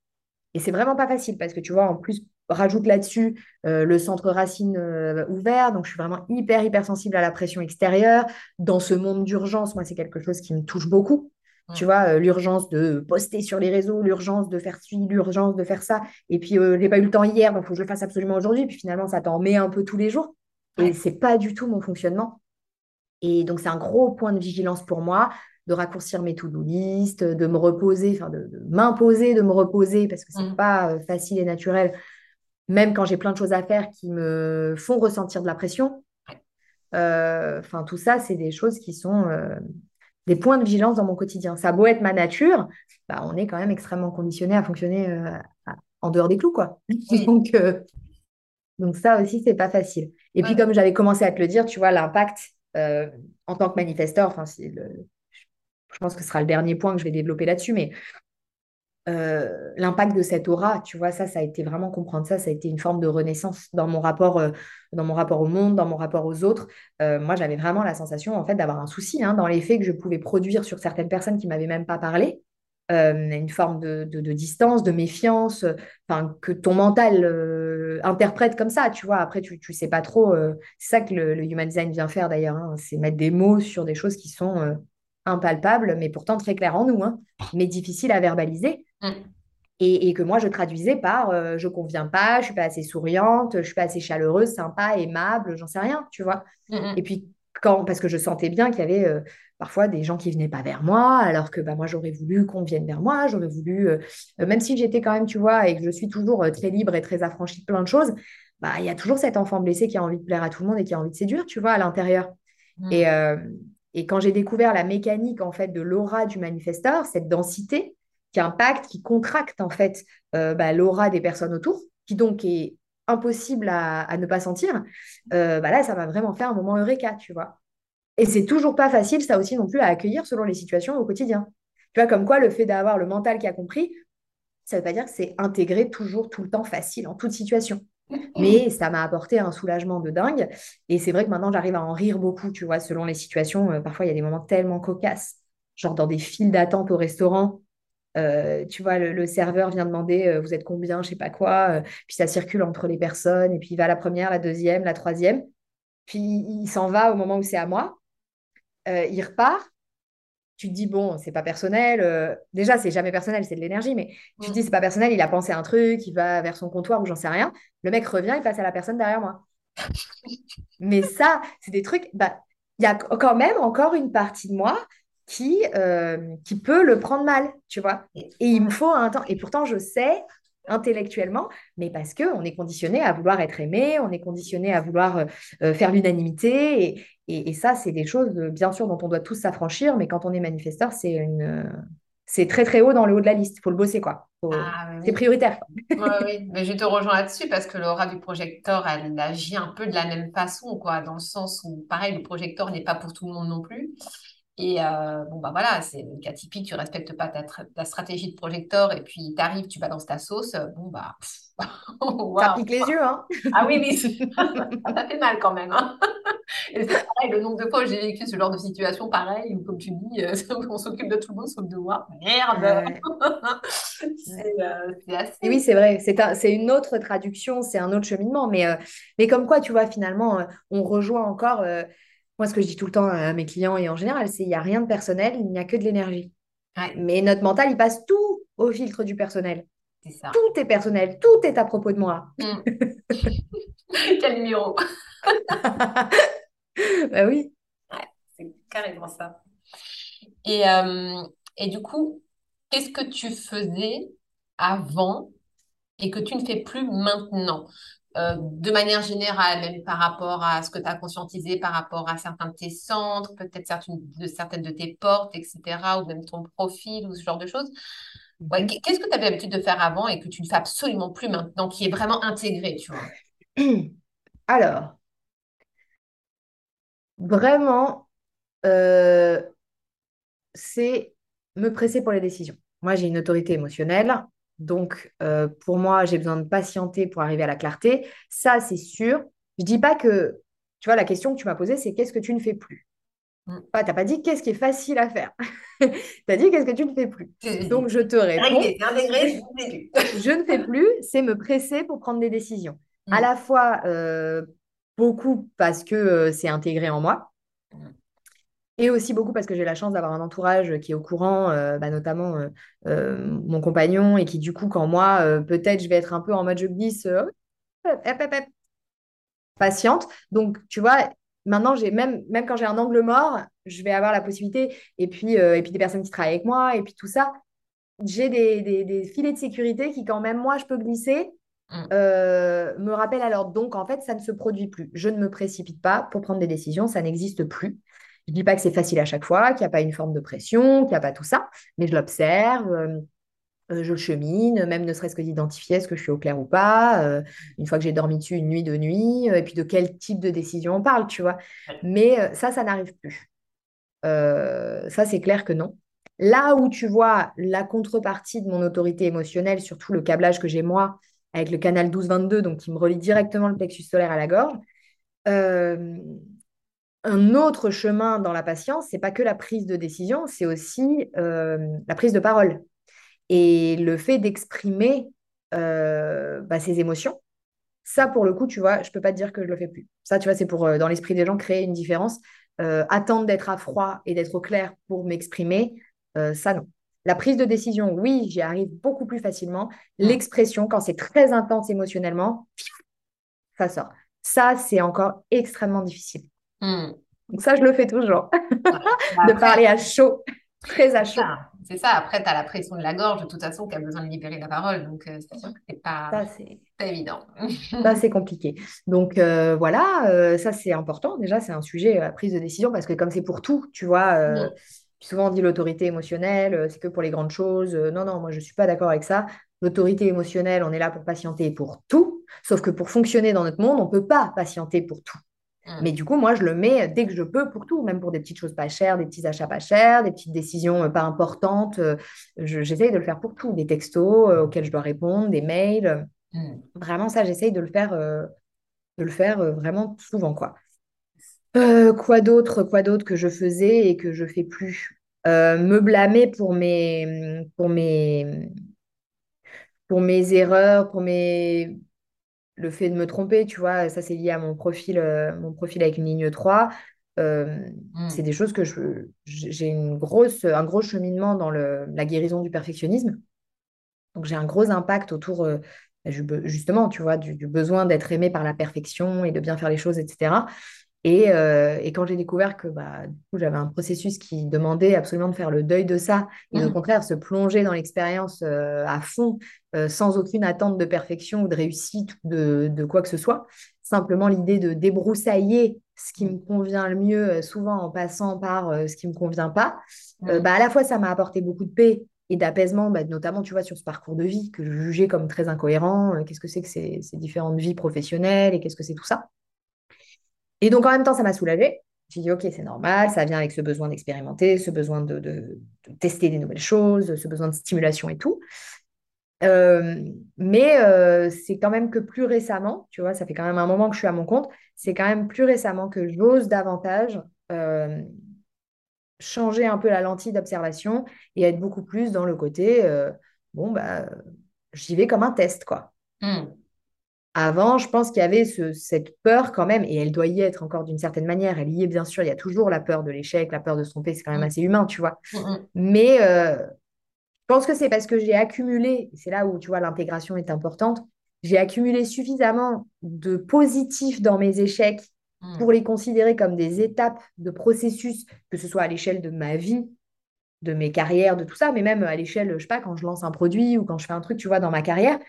Et c'est vraiment pas facile parce que tu vois, en plus, rajoute là-dessus euh, le centre racine euh, ouvert, donc je suis vraiment hyper, hyper sensible à la pression extérieure. Dans ce monde d'urgence, moi, c'est quelque chose qui me touche beaucoup. Tu vois, l'urgence de poster sur les réseaux, l'urgence de faire ci, l'urgence de faire ça. Et puis, je n'ai pas eu le temps hier, donc il faut que je le fasse absolument aujourd'hui. Puis finalement, ça t'en met un peu tous les jours. Et c'est pas du tout mon fonctionnement. Et donc, c'est un gros point de vigilance pour moi de raccourcir mes to-do list, de me reposer, enfin de, m'imposer de me reposer parce que c'est n'est mmh. pas euh, facile et naturel, même quand j'ai plein de choses à faire qui me font ressentir de la pression. Euh, enfin, tout ça, c'est des choses qui sont euh, des points de vigilance dans mon quotidien. Ça a beau être ma nature, bah, on est quand même extrêmement conditionné à fonctionner en dehors des clous, quoi. donc, donc ça aussi, c'est pas facile. Et puis, comme j'avais commencé à te le dire, tu vois, l'impact euh, en tant que manifesteur, enfin, je pense que ce sera le dernier point que je vais développer là-dessus, mais euh, l'impact de cette aura, tu vois, ça, ça a été vraiment comprendre ça, ça a été une forme de renaissance dans mon rapport, euh, dans mon rapport au monde, dans mon rapport aux autres. moi, j'avais vraiment la sensation, en fait, d'avoir un souci hein, dans les faits que je pouvais produire sur certaines personnes qui m'avaient même pas parlé. Une forme de, distance, de méfiance, enfin que ton mental interprète comme ça, tu vois. Après, tu ne sais pas trop. c'est ça que le, human design vient faire d'ailleurs, hein, c'est mettre des mots sur des choses qui sont impalpables, mais pourtant très claires en nous, hein, mais difficiles à verbaliser. Mm. et, que moi je traduisais par euh, je conviens pas, je suis pas assez souriante, je suis pas assez chaleureuse, sympa, aimable, j'en sais rien, tu vois. Mm, Et puis quand parce que je sentais bien qu'il y avait euh, parfois des gens qui venaient pas vers moi, alors que bah, moi j'aurais voulu qu'on vienne vers moi, j'aurais voulu euh, même si j'étais quand même, tu vois, et que je suis toujours très libre et très affranchie de plein de choses, bah il y a toujours cet enfant blessé qui a envie de plaire à tout le monde et qui a envie de séduire, tu vois, à l'intérieur. Et, et quand j'ai découvert la mécanique en fait de l'aura du manifesteur, cette densité qui impacte, qui contracte en fait euh, bah, l'aura des personnes autour, qui donc est impossible à, ne pas sentir, euh, bah là, ça m'a vraiment fait un moment eureka, tu vois. Et c'est toujours pas facile, ça aussi non plus, à accueillir selon les situations au quotidien. Tu vois, comme quoi le fait d'avoir le mental qui a compris, ça veut pas dire que c'est intégré toujours, tout le temps facile, en toute situation. Mais ça m'a apporté un soulagement de dingue. Et c'est vrai que maintenant, j'arrive à en rire beaucoup, tu vois, selon les situations. Euh, parfois, il y a des moments tellement cocasses, genre dans des files d'attente au restaurant. Euh, tu vois, le, serveur vient demander euh, vous êtes combien, je sais pas quoi. puis ça circule entre les personnes. Et puis il va la première, la deuxième, la troisième. Puis il s'en va au moment où c'est à moi. Il repart tu te dis, bon, c'est pas personnel. Euh, déjà, c'est jamais personnel, c'est de l'énergie, mais tu te dis, mm. c'est pas personnel, il a pensé à un truc, il va vers son comptoir ou j'en sais rien. Le mec revient, il passe à la personne derrière moi. mais ça, c'est des trucs, bah, il y a quand même encore une partie de moi qui, euh, qui peut le prendre mal, tu vois. Et il me faut un temps. Et pourtant, je sais intellectuellement, mais parce qu'on est conditionné à vouloir être aimé, on est conditionné à vouloir euh, faire l'unanimité. Et, et, ça, c'est des choses, bien sûr, dont on doit tous s'affranchir, mais quand on est manifesteur, c'est une... C'est très très haut dans le haut de la liste. Il faut le bosser, quoi. Ah, c'est prioritaire. oui, mais je te rejoins là-dessus parce que l'aura du projecteur, elle agit un peu de la même façon, quoi, dans le sens où, pareil, le projecteur n'est pas pour tout le monde non plus. Et euh, bon, bah voilà, c'est le cas typique, tu respectes pas ta, ta stratégie de projecteur et puis tu arrives, tu balances ta sauce. Bon, bah. Ça pique les yeux, hein Ah oui, oui, ça fait mal quand même. Hein et c'est pareil, le nombre de fois où j'ai vécu ce genre de situation, pareil, où comme tu dis, euh, on s'occupe de tout le monde sauf de moi. Merde C'est euh, assez. oui, c'est vrai, c'est une autre traduction, c'est un autre cheminement. Mais, mais comme quoi, tu vois, finalement, on rejoint encore moi, ce que je dis tout le temps à mes clients et en général, c'est qu'il n'y a rien de personnel, il n'y a que de l'énergie. Mais notre mental, il passe tout au filtre du personnel. Ça. Tout est personnel, tout est à propos de moi. Mm. Quel numéro? Bah oui. c'est carrément ça. Et, euh, et du coup, qu'est-ce que tu faisais avant et que tu ne fais plus maintenant? Euh, de manière générale, même par rapport à ce que tu as conscientisé, par rapport à certains de tes centres, peut-être certaines de, certaines de tes portes, etc., ou même ton profil, ou ce genre de choses. Mhm. Qu'est-ce que tu avais l'habitude de faire avant et que tu ne fais absolument plus maintenant, qui est vraiment intégré, tu vois? Alors, vraiment, euh, c'est me presser pour les décisions. Moi, j'ai une autorité émotionnelle. Donc, euh, pour moi, j'ai besoin de patienter pour arriver à la clarté. Ça, c'est sûr. Je dis pas que, tu vois, la question que tu m'as posée, c'est qu'est-ce que tu ne fais plus? Mm. Tu n'as pas dit qu'est-ce qui est facile à faire. tu as dit qu'est-ce que tu ne fais plus. Donc, je te réponds. je ne fais plus, c'est me presser pour prendre des décisions. À mm. la fois, euh, beaucoup parce que euh, c'est intégré en moi. Et aussi beaucoup parce que j'ai la chance d'avoir un entourage qui est au courant, euh, bah, notamment euh, euh, mon compagnon, et qui du coup, quand moi, peut-être je vais être un peu en mode je glisse, patiente. Donc, tu vois, maintenant, j'ai même, même quand j'ai un angle mort, je vais avoir la possibilité, et puis, et puis des personnes qui travaillent avec moi, et puis tout ça, j'ai des, des, filets de sécurité qui, quand même moi, je peux glisser, mm. me rappellent alors. Donc, en fait, ça ne se produit plus. Je ne me précipite pas pour prendre des décisions, ça n'existe plus. Je ne dis pas que c'est facile à chaque fois, qu'il n'y a pas une forme de pression, qu'il n'y a pas tout ça, mais je l'observe, euh, euh, je le chemine, même ne serait-ce que d'identifier est-ce que je suis au clair ou pas, euh, une fois que j'ai dormi dessus une nuit, de nuit, et puis de quel type de décision on parle, tu vois. Mais ça, ça n'arrive plus. ça, c'est clair que non. Là où tu vois la contrepartie de mon autorité émotionnelle, surtout le câblage que j'ai moi avec le canal 12-22, donc qui me relie directement le plexus solaire à la gorge, un autre chemin dans la patience, c'est pas que la prise de décision, c'est aussi euh, la prise de parole et le fait d'exprimer euh, bah, ses émotions. Ça, pour le coup, tu vois, je peux pas te dire que je le fais plus. Ça, tu vois, c'est pour, euh, dans l'esprit des gens, créer une différence. attendre d'être à froid et d'être au clair pour m'exprimer, ça, non. La prise de décision, oui, j'y arrive beaucoup plus facilement. L'expression, quand c'est très intense émotionnellement, ça sort. Ça, c'est encore extrêmement difficile. Hmm. Donc ça, je le fais toujours, de parler à chaud, très à chaud. C'est ça. Après, tu as la pression de la gorge, de toute façon, qui a besoin de libérer la parole. Donc, euh, c'est sûr que c'est pas, Ça, c'est pas évident. ça, c'est compliqué. Donc euh, voilà, euh, ça, c'est important. Déjà, c'est un sujet, la prise de décision, parce que comme c'est pour tout, tu vois, euh, Mm. souvent on dit l'autorité émotionnelle, c'est que pour les grandes choses. Non, non, moi, je ne suis pas d'accord avec ça. L'autorité émotionnelle, on est là pour patienter pour tout, sauf que pour fonctionner dans notre monde, on ne peut pas patienter pour tout. Mm. Mais du coup, moi, je le mets dès que je peux pour tout, même pour des petites choses pas chères, des petits achats pas chers, des petites décisions euh, pas importantes. euh, je- j'essaye de le faire pour tout, des textos euh, auxquels je dois répondre, des mails. Mm. Vraiment, ça, j'essaye de le faire, euh, de le faire euh, vraiment souvent, quoi. Euh, quoi d'autre, quoi d'autre que je faisais et que je fais plus? Me blâmer pour mes, pour mes, pour mes erreurs, pour mes, le fait de me tromper, tu vois, ça c'est lié à mon profil, euh, mon profil avec une ligne 3. Euh, c'est des choses que je, j'ai une grosse, un gros cheminement dans le, la guérison du perfectionnisme. Donc j'ai un gros impact autour, euh, ju- justement, tu vois, du, du besoin d'être aimé par la perfection et de bien faire les choses, etc. Et, euh, et quand j'ai découvert que bah, j'avais un processus qui demandait absolument de faire le deuil de ça et au Mm. contraire se plonger dans l'expérience euh, à fond, euh, sans aucune attente de perfection ou de réussite ou de, de quoi que ce soit, simplement l'idée de débroussailler ce qui me convient le mieux, souvent en passant par ce qui ne me convient pas, bah, à la fois ça m'a apporté beaucoup de paix et d'apaisement, bah, notamment tu vois, sur ce parcours de vie que je jugeais comme très incohérent. Euh, qu'est-ce que c'est que ces, ces différentes vies professionnelles et qu'est-ce que c'est tout ça? Et donc, en même temps, ça m'a soulagée. J'ai dit, OK, c'est normal, ça vient avec ce besoin d'expérimenter, ce besoin de, de- tester des nouvelles choses, ce besoin de stimulation et tout. Euh, mais euh, c'est quand même que plus récemment, tu vois, ça fait quand même un moment que je suis à mon compte, c'est quand même plus récemment que j'ose davantage euh, changer un peu la lentille d'observation et être beaucoup plus dans le côté, bon, bah, j'y vais comme un test, quoi. Mm. Avant, je pense qu'il y avait ce- cette peur quand même, et elle doit y être encore d'une certaine manière. Elle y est bien sûr, il y a toujours la peur de l'échec, la peur de se tromper, c'est quand même Mm. assez humain, tu vois. Mm. Mm. Mais euh, je pense que c'est parce que j'ai accumulé, c'est là où tu vois l'intégration est importante, j'ai accumulé suffisamment de positifs dans mes échecs pour les considérer comme des étapes de processus, que ce soit à l'échelle de ma vie, de mes carrières, de tout ça, mais même à l'échelle, je sais pas, quand je lance un produit ou quand je fais un truc, tu vois, dans ma carrière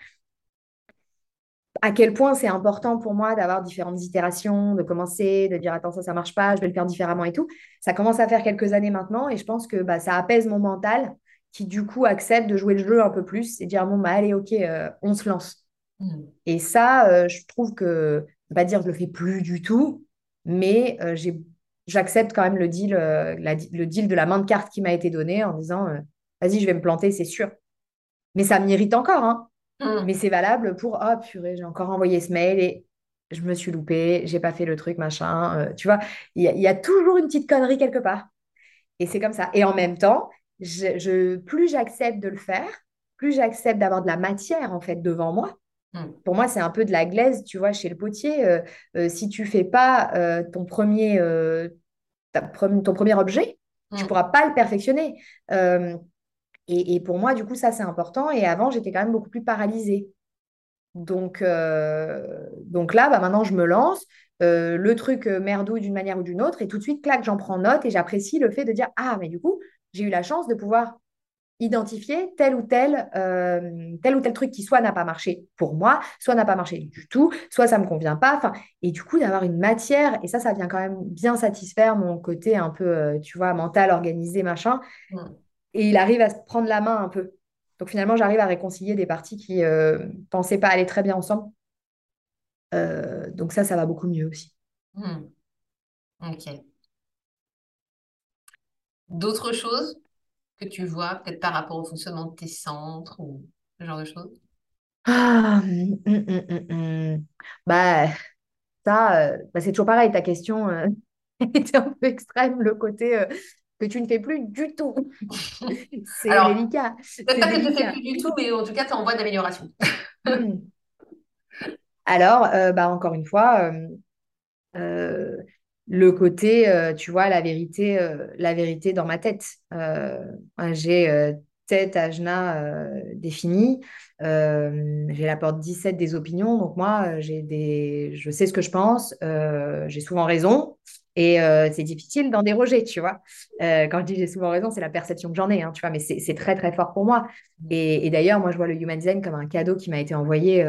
à quel point c'est important pour moi d'avoir différentes itérations, de commencer, de dire attends, ça, ça marche pas, je vais le faire différemment et tout. Ça commence à faire quelques années maintenant et je pense que bah, ça apaise mon mental qui du coup accepte de jouer le jeu un peu plus et dire bon, bah allez, ok, euh, on se lance. Mm. Et ça, euh, je trouve que, je pas dire que je le fais plus du tout, mais euh, j'ai, j'accepte quand même le deal, la- le deal de la main de carte qui m'a été donnée en disant vas-y, je vais me planter, c'est sûr. Mais ça m'irrite encore, hein. Mm. Mais c'est valable pour, oh purée, j'ai encore envoyé ce mail et je me suis loupée, j'ai pas fait le truc, machin. euh, tu vois, il y, a- il y a toujours une petite connerie quelque part. Et c'est comme ça. Et en même temps, je, je- plus j'accepte de le faire, plus j'accepte d'avoir de la matière, en fait, devant moi. Mm. Pour moi, c'est un peu de la glaise, tu vois, chez le potier. euh, euh, si tu fais pas ton premier, ta ton premier objet, tu Mm. pourras pas le perfectionner. Euh, et, pour moi, du coup, ça, c'est important. Et avant, j'étais quand même beaucoup plus paralysée. Donc, euh, donc là, bah, maintenant, je me lance. Euh, le truc euh, merdouille d'une manière ou d'une autre. Et tout de suite, clac, j'en prends note et j'apprécie le fait de dire, ah, mais du coup, j'ai eu la chance de pouvoir identifier tel ou tel, tel ou tel truc qui soit n'a pas marché pour moi, soit n'a pas marché du tout, soit ça me convient pas. Et du coup, d'avoir une matière, et ça, ça vient quand même bien satisfaire mon côté un peu, tu vois, mental, organisé, machin. Mm. Et il arrive à se prendre la main un peu. Donc finalement, j'arrive à réconcilier des parties qui euh, pensaient pas aller très bien ensemble. Euh, donc ça, ça va beaucoup mieux aussi. Mm. Ok. D'autres choses que tu vois, peut-être par rapport au fonctionnement de tes centres ou ce genre de choses? Ah, hum, hum. Bah, ça, euh, bah, c'est toujours pareil. Ta question euh, était un peu extrême, le côté euh, que tu ne fais plus du tout. C'est délicat. peut-être pas que tu ne fais plus du tout, mais en tout cas, tu es en voie d'amélioration. Hum. Alors, euh, bah, encore une fois, euh, euh, le côté, tu vois, la vérité, la vérité dans ma tête. J'ai tête ajna définie. j'ai la porte 17 des opinions, donc moi, j'ai des... je sais ce que je pense, j'ai souvent raison, et c'est difficile d'en déroger, tu vois. quand je dis j'ai souvent raison, c'est la perception que j'en ai, hein, tu vois, mais c'est très, très fort pour moi. Et, et d'ailleurs, moi, je vois le Human Design comme un cadeau qui m'a été envoyé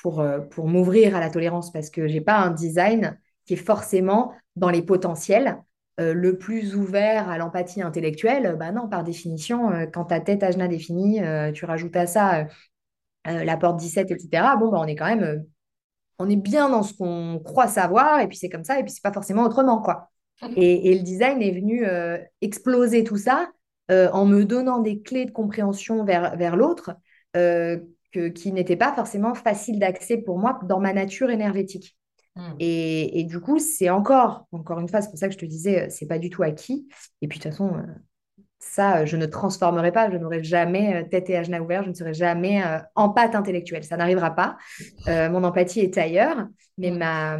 pour, pour m'ouvrir à la tolérance, parce que j'ai pas un design qui est forcément dans les potentiels. Euh, le plus ouvert à l'empathie intellectuelle, bah non, par définition, euh, quand ta tête ajna définie, euh, tu rajoutes à ça la porte 17, etc., bon, bah, on est quand même, on est bien dans ce qu'on croit savoir, et puis c'est comme ça, et puis c'est pas forcément autrement, quoi. Et, et le design est venu exploser tout ça en me donnant des clés de compréhension vers, vers l'autre qui n'étaient pas forcément faciles d'accès pour moi dans ma nature énergétique. Hmm. Et, du coup, c'est encore, encore une fois, c'est pour ça que je te disais, euh, c'est pas du tout acquis. Et puis de toute façon, euh, ça, euh, je ne transformerai pas, je n'aurai jamais tête et agena ouvert, je ne serai jamais en pâte intellectuelle. Ça n'arrivera pas. mon empathie est ailleurs, mais ma,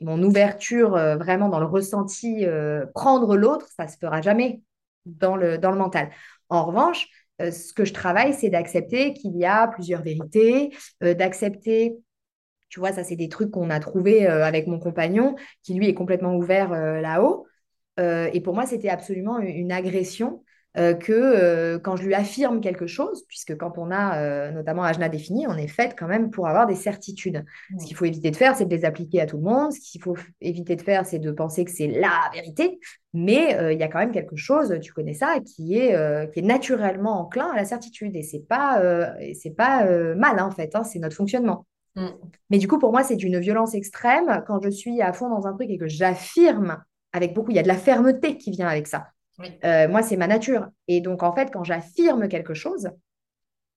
mon ouverture vraiment dans le ressenti, prendre l'autre, ça se fera jamais dans le, dans le mental. En revanche, ce que je travaille, c'est d'accepter qu'il y a plusieurs vérités, d'accepter tu vois, ça, c'est des trucs qu'on a trouvés euh, avec mon compagnon, qui lui est complètement ouvert euh, là-haut. Euh, et pour moi, c'était absolument une agression que quand je lui affirme quelque chose, puisque quand on a notamment Ajna défini, on est fait quand même pour avoir des certitudes. Ce qu'il faut éviter de faire, c'est de les appliquer à tout le monde. Ce qu'il faut éviter de faire, c'est de penser que c'est la vérité. Mais il y a quand même quelque chose, tu connais ça, qui est, qui est naturellement enclin à la certitude. Et c'est pas, c'est pas mal, hein, en fait. Hein, c'est notre fonctionnement. Mm. Mais du coup, pour moi, c'est d'une violence extrême quand je suis à fond dans un truc et que j'affirme avec beaucoup, il y a de la fermeté qui vient avec ça. Euh, moi, c'est ma nature. Et donc, en fait, quand j'affirme quelque chose,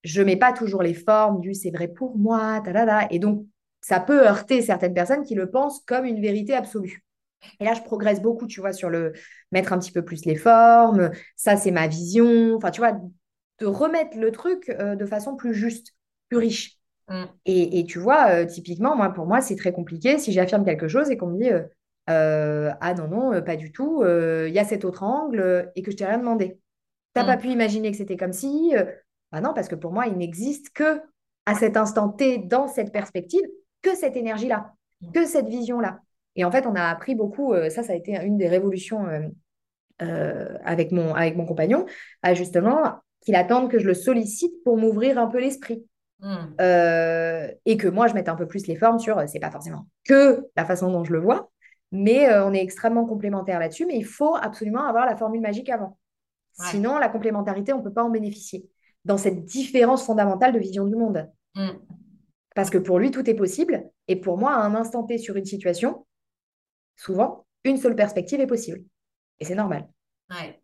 je mets pas toujours les formes du c'est vrai pour moi, ta, Et donc, ça peut heurter certaines personnes qui le pensent comme une vérité absolue. Et là, je progresse beaucoup, tu vois, sur le mettre un petit peu plus les formes. Ça, c'est ma vision. Enfin, tu vois, de remettre le truc euh, de façon plus juste, plus riche. Mm. Et, tu vois, euh, typiquement, moi, pour moi, c'est très compliqué si j'affirme quelque chose et qu'on me dit euh, euh, Ah non, non, pas du tout, il y a cet autre angle et que je t'ai rien demandé. T'as mm. pas pu imaginer que c'était comme si Bah non, parce que pour moi, il n'existe que à cet instant T, dans cette perspective, que cette énergie-là, mm. que cette vision-là. Et en fait, on a appris beaucoup, ça, ça a été une des révolutions avec, mon, avec mon compagnon, justement, qu'il attende que je le sollicite pour m'ouvrir un peu l'esprit. Euh, et que moi, je mette un peu plus les formes sur, c'est pas forcément que la façon dont je le vois, mais euh, on est extrêmement complémentaires là-dessus, mais il faut absolument avoir la formule magique avant. Sinon, la complémentarité, on ne peut pas en bénéficier dans cette différence fondamentale de vision du monde. Hmm. Parce que pour lui, tout est possible, et pour moi, à un instant T sur une situation, souvent, une seule perspective est possible. Et c'est normal. Ouais.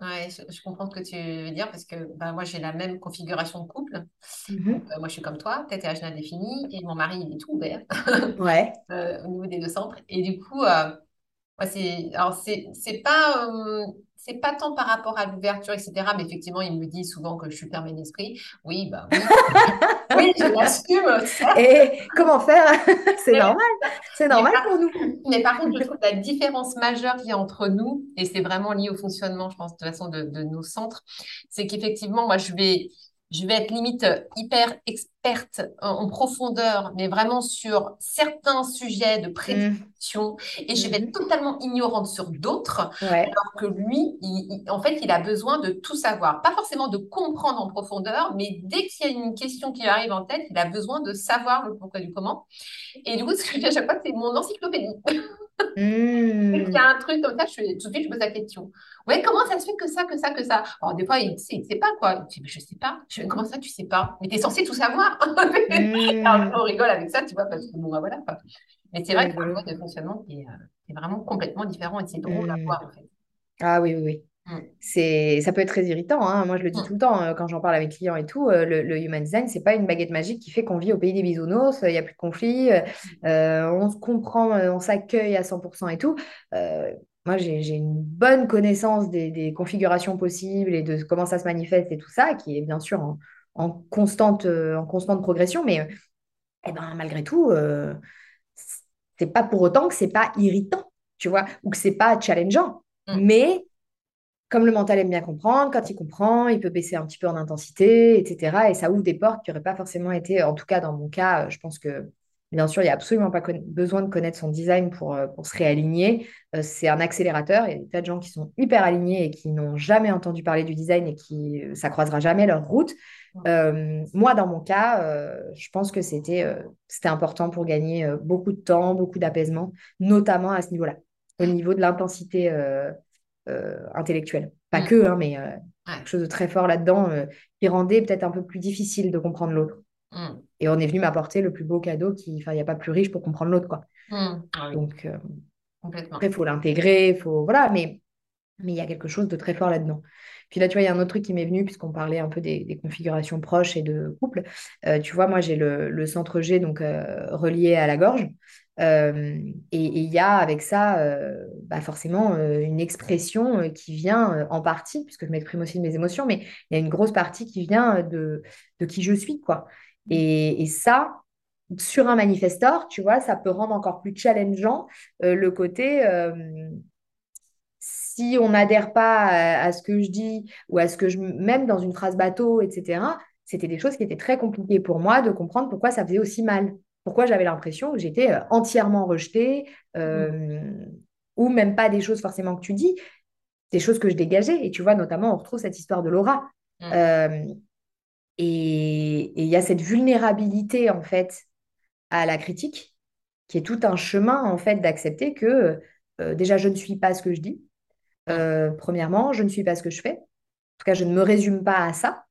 Ouais, je, comprends ce que tu veux dire parce que bah, moi j'ai la même configuration de couple. Mhm. Euh, moi je suis comme toi, tête et âge indéfini, et mon mari il est tout ouvert ouais. Euh, au niveau des deux centres. Et du coup, euh, c'est alors c'est pas c'est pas tant par rapport à l'ouverture, etc. Mais effectivement, il me dit souvent que je suis fermée d'esprit. Oui, bah oui. oui, je l'assume. Et comment faire? C'est normal. C'est normal pour nous. Mais par contre, je trouve la différence majeure qu'il y a entre nous, et c'est vraiment lié au fonctionnement, je pense, de toute façon, de, de nos centres, c'est qu'effectivement, moi, je vais je vais être limite hyper experte en, profondeur, mais vraiment sur certains sujets de prédiction, et je vais être mm-hmm. totalement ignorante sur d'autres, alors que lui, en fait, il a besoin de tout savoir. Pas forcément de comprendre en profondeur, mais dès qu'il y a une question qui arrive en tête, il a besoin de savoir le pourquoi du comment. Et du coup, ce que je dis à chaque fois, c'est mon encyclopédie. Mmh. il y a un truc comme ça, je tout de suite, je pose la question. Ouais, comment ça se fait que ça, que ça, que ça? Alors, des fois, il ne sait, pas quoi. Je dis, je sais pas. Je comment ça, tu sais pas? Mais tu es censé tout savoir. Mmh. on rigole avec ça, tu vois, parce que bon, bah, voilà. Mais c'est vrai que le mode de fonctionnement est, est, vraiment complètement différent et c'est drôle à mmh. voir, en fait. Ah oui, oui, oui. Mm. C'est, ça peut être très irritant. Hein. Moi, je le dis mm. tout le temps euh, quand j'en parle avec mes clients et tout. Euh, le, human design, c'est pas une baguette magique qui fait qu'on vit au pays des bisounours. Il n'y a plus de conflits. Euh, on se comprend, on s'accueille à 100% et tout. moi, j'ai, une bonne connaissance des, configurations possibles et de comment ça se manifeste et tout ça, qui est bien sûr en, constante, en constante progression. Mais eh ben, malgré tout, c'est pas pour autant que c'est pas irritant, tu vois, ou que c'est pas challengeant. Mm. Mais comme le mental aime bien comprendre, quand il comprend, il peut baisser un petit peu en intensité, etc. Et ça ouvre des portes qui n'auraient pas forcément été, en tout cas dans mon cas, je pense que Bien sûr, il n'y a absolument pas besoin de connaître son design pour, euh, pour se réaligner. Euh, c'est un accélérateur. Il y a des tas de gens qui sont hyper alignés et qui n'ont jamais entendu parler du design et qui, ça croisera jamais leur route. moi, dans mon cas, je pense que c'était c'était important pour gagner beaucoup de temps, beaucoup d'apaisement, notamment à ce niveau-là, au niveau de l'intensité intellectuelle. Pas mm. que, hein, mais quelque chose de très fort là-dedans qui rendait peut-être un peu plus difficile de comprendre l'autre. Mm. Et on est venu m'apporter le plus beau cadeau qui, enfin, il n'y a pas plus riche pour comprendre l'autre, quoi. Mm. Ah Donc, euh, après, il faut l'intégrer, faut, voilà, mais mais il y a quelque chose de très fort là-dedans. Puis là, tu vois, il y a un autre truc qui m'est venu, puisqu'on parlait un peu des, configurations proches et de couple. Euh, tu vois, moi, j'ai le, centre G, donc euh, relié à la gorge. Et il y a avec ça, bah forcément, une expression qui vient en partie, puisque je m'exprime aussi de mes émotions, mais il y a une grosse partie qui vient de, de qui je suis, quoi. Et, ça, sur un manifestor, tu vois, ça peut rendre encore plus challengeant le côté si on n'adhère pas à, ce que je dis ou à ce que je même dans une phrase bateau, etc. C'était des choses qui étaient très compliquées pour moi de comprendre pourquoi ça faisait aussi mal. Pourquoi j'avais l'impression que j'étais euh, entièrement rejetée, mmh. ou même pas des choses forcément que tu dis, des choses que je dégageais. Et tu vois, notamment, on retrouve cette histoire de Laura. Mmh. Et il y a cette vulnérabilité, en fait, à la critique, qui est tout un chemin, en fait, d'accepter que euh, déjà, je ne suis pas ce que je dis. Euh, premièrement, je ne suis pas ce que je fais. En tout cas, je ne me résume pas à ça,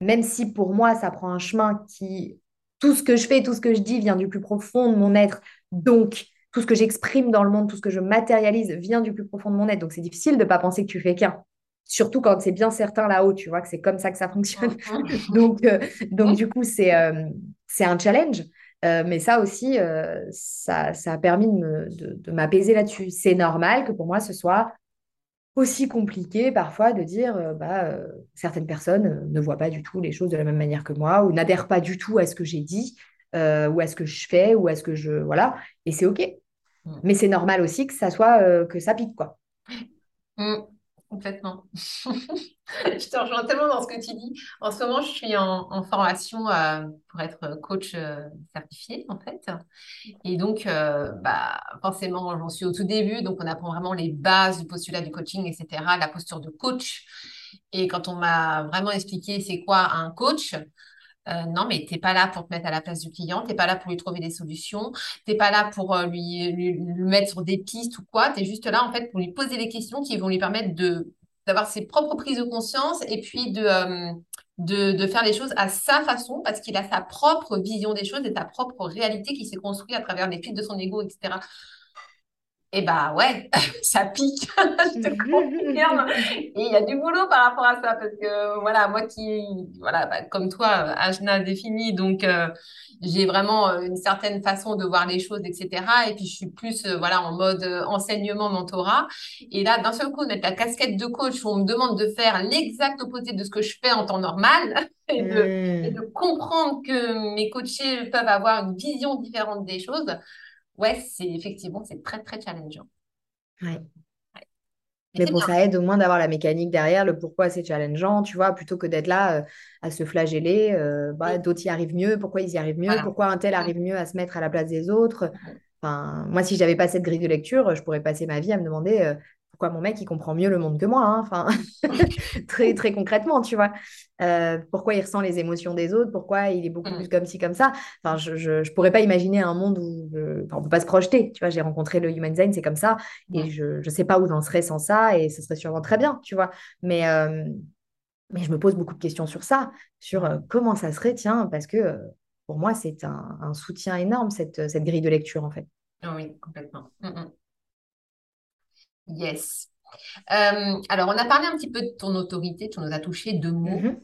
même si pour moi, ça prend un chemin qui... Tout ce que je fais, tout ce que je dis vient du plus profond de mon être. Donc, tout ce que j'exprime dans le monde, tout ce que je matérialise vient du plus profond de mon être. Donc, c'est difficile de ne pas penser que tu fais qu'un surtout quand c'est bien certain là-haut, tu vois, que c'est comme ça que ça fonctionne. Mm-hmm. donc, euh, donc du coup, c'est euh, c'est un challenge. Euh, mais ça aussi, ça, ça, a permis de, de, m'apaiser là-dessus. C'est normal que pour moi, ce soit aussi compliqué parfois de dire bah, certaines personnes ne voient pas du tout les choses de la même manière que moi ou n'adhèrent pas du tout à ce que j'ai dit ou à ce que je fais ou à ce que je... Voilà, et c'est OK. Mm. Mais c'est normal aussi que ça soit, que ça pique, quoi. Mm. Complètement. je te rejoins tellement dans ce que tu dis. En ce moment, je suis en, formation euh, pour être coach euh, certifié, en fait. Et donc, euh, bah, forcément, j'en suis au tout début. Donc, on apprend vraiment les bases du postulat du coaching, etc., la posture de coach. Et quand on m'a vraiment expliqué c'est quoi un coach, euh, non, mais tu n'es pas là pour te mettre à la place du client, tu n'es pas là pour lui trouver des solutions, tu n'es pas là pour euh, lui, mettre sur des pistes ou quoi, tu es juste là en fait pour lui poser les questions qui vont lui permettre de d'avoir ses propres prises de conscience et puis de, euh, de, de, faire les choses à sa façon parce qu'il a sa propre vision des choses et sa propre réalité qui s'est construite à travers les fuites de son ego, etc. Et eh bah ouais, ça pique, je te confirme. Et il y a du boulot par rapport à ça parce que voilà, moi qui, voilà, bah, comme toi, Ajna défini, donc euh, j'ai vraiment euh, une certaine façon de voir les choses, etc. Et puis je suis plus euh, voilà en mode enseignement, mentorat. Et là, d'un seul coup, mettre la casquette de coach où on me demande de faire l'exact opposé de ce que je fais en temps normal et de, et de comprendre que mes coachés peuvent avoir une vision différente des choses ouais, c'est effectivement, c'est très, très challengeant. Ouais. Mais bon, ça aide au moins d'avoir la mécanique derrière, le pourquoi c'est challengeant, tu vois, plutôt que d'être là euh, à se flageller. Euh, bah, D'autres y arrivent mieux, pourquoi ils y arrivent mieux, pourquoi un tel arrive mieux à se mettre à la place des autres. Enfin, moi, si j'avais pas cette grille de lecture, je pourrais passer ma vie à me demander euh, mon mec, il comprend mieux le monde que moi, hein, enfin, très, très concrètement, tu vois. Euh, pourquoi il ressent les émotions des autres, pourquoi il est beaucoup mm. plus comme ci, comme ça. Enfin, je, je, pourrais pas imaginer un monde où on peut pas se projeter, tu vois. J'ai rencontré le Human Design, c'est comme ça, et je ne sais pas où j'en serais sans ça, et ce serait sûrement très bien, tu vois. Mais, euh, mais je me pose beaucoup de questions sur ça, sur euh, comment ça serait, tiens, parce que pour moi, c'est un, soutien énorme, cette, cette grille de lecture, en fait. Oui, complètement. Mm, mm. Yes. Euh, alors, on a parlé un petit peu de ton autorité, tu nous as touché deux mots. Mm-hmm.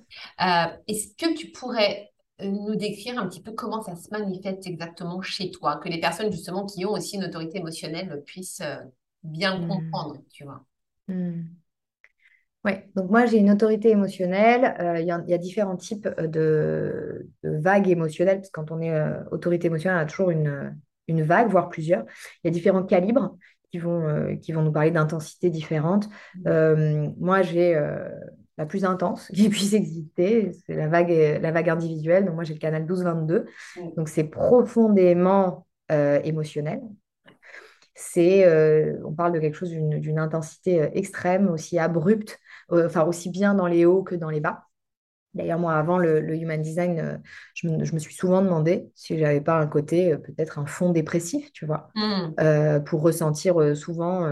Euh, est-ce que tu pourrais euh, nous décrire un petit peu comment ça se manifeste exactement chez toi, que les personnes justement qui ont aussi une autorité émotionnelle puissent bien mm. comprendre, tu vois? Mm. Oui, donc moi j'ai une autorité émotionnelle. Il y, a différents types de, vagues émotionnelles, parce que quand on est autorité émotionnelle, on a toujours une, une vague, voire plusieurs. Il y a différents calibres qui vont, qui vont nous parler d'intensités différentes. Mmh. moi, j'ai la plus intense qui puisse exister, c'est la vague, la vague individuelle. Donc moi, j'ai le canal 12-22. Mmh. Donc c'est profondément émotionnel. C'est, on parle de quelque chose d'une intensité extrême, aussi abrupte, enfin aussi bien dans les hauts que dans les bas. D'ailleurs, moi, avant le, Human Design, euh, je me, suis souvent demandé si j'avais pas un côté, euh, peut-être un fond dépressif, tu vois, mmh. euh, pour ressentir souvent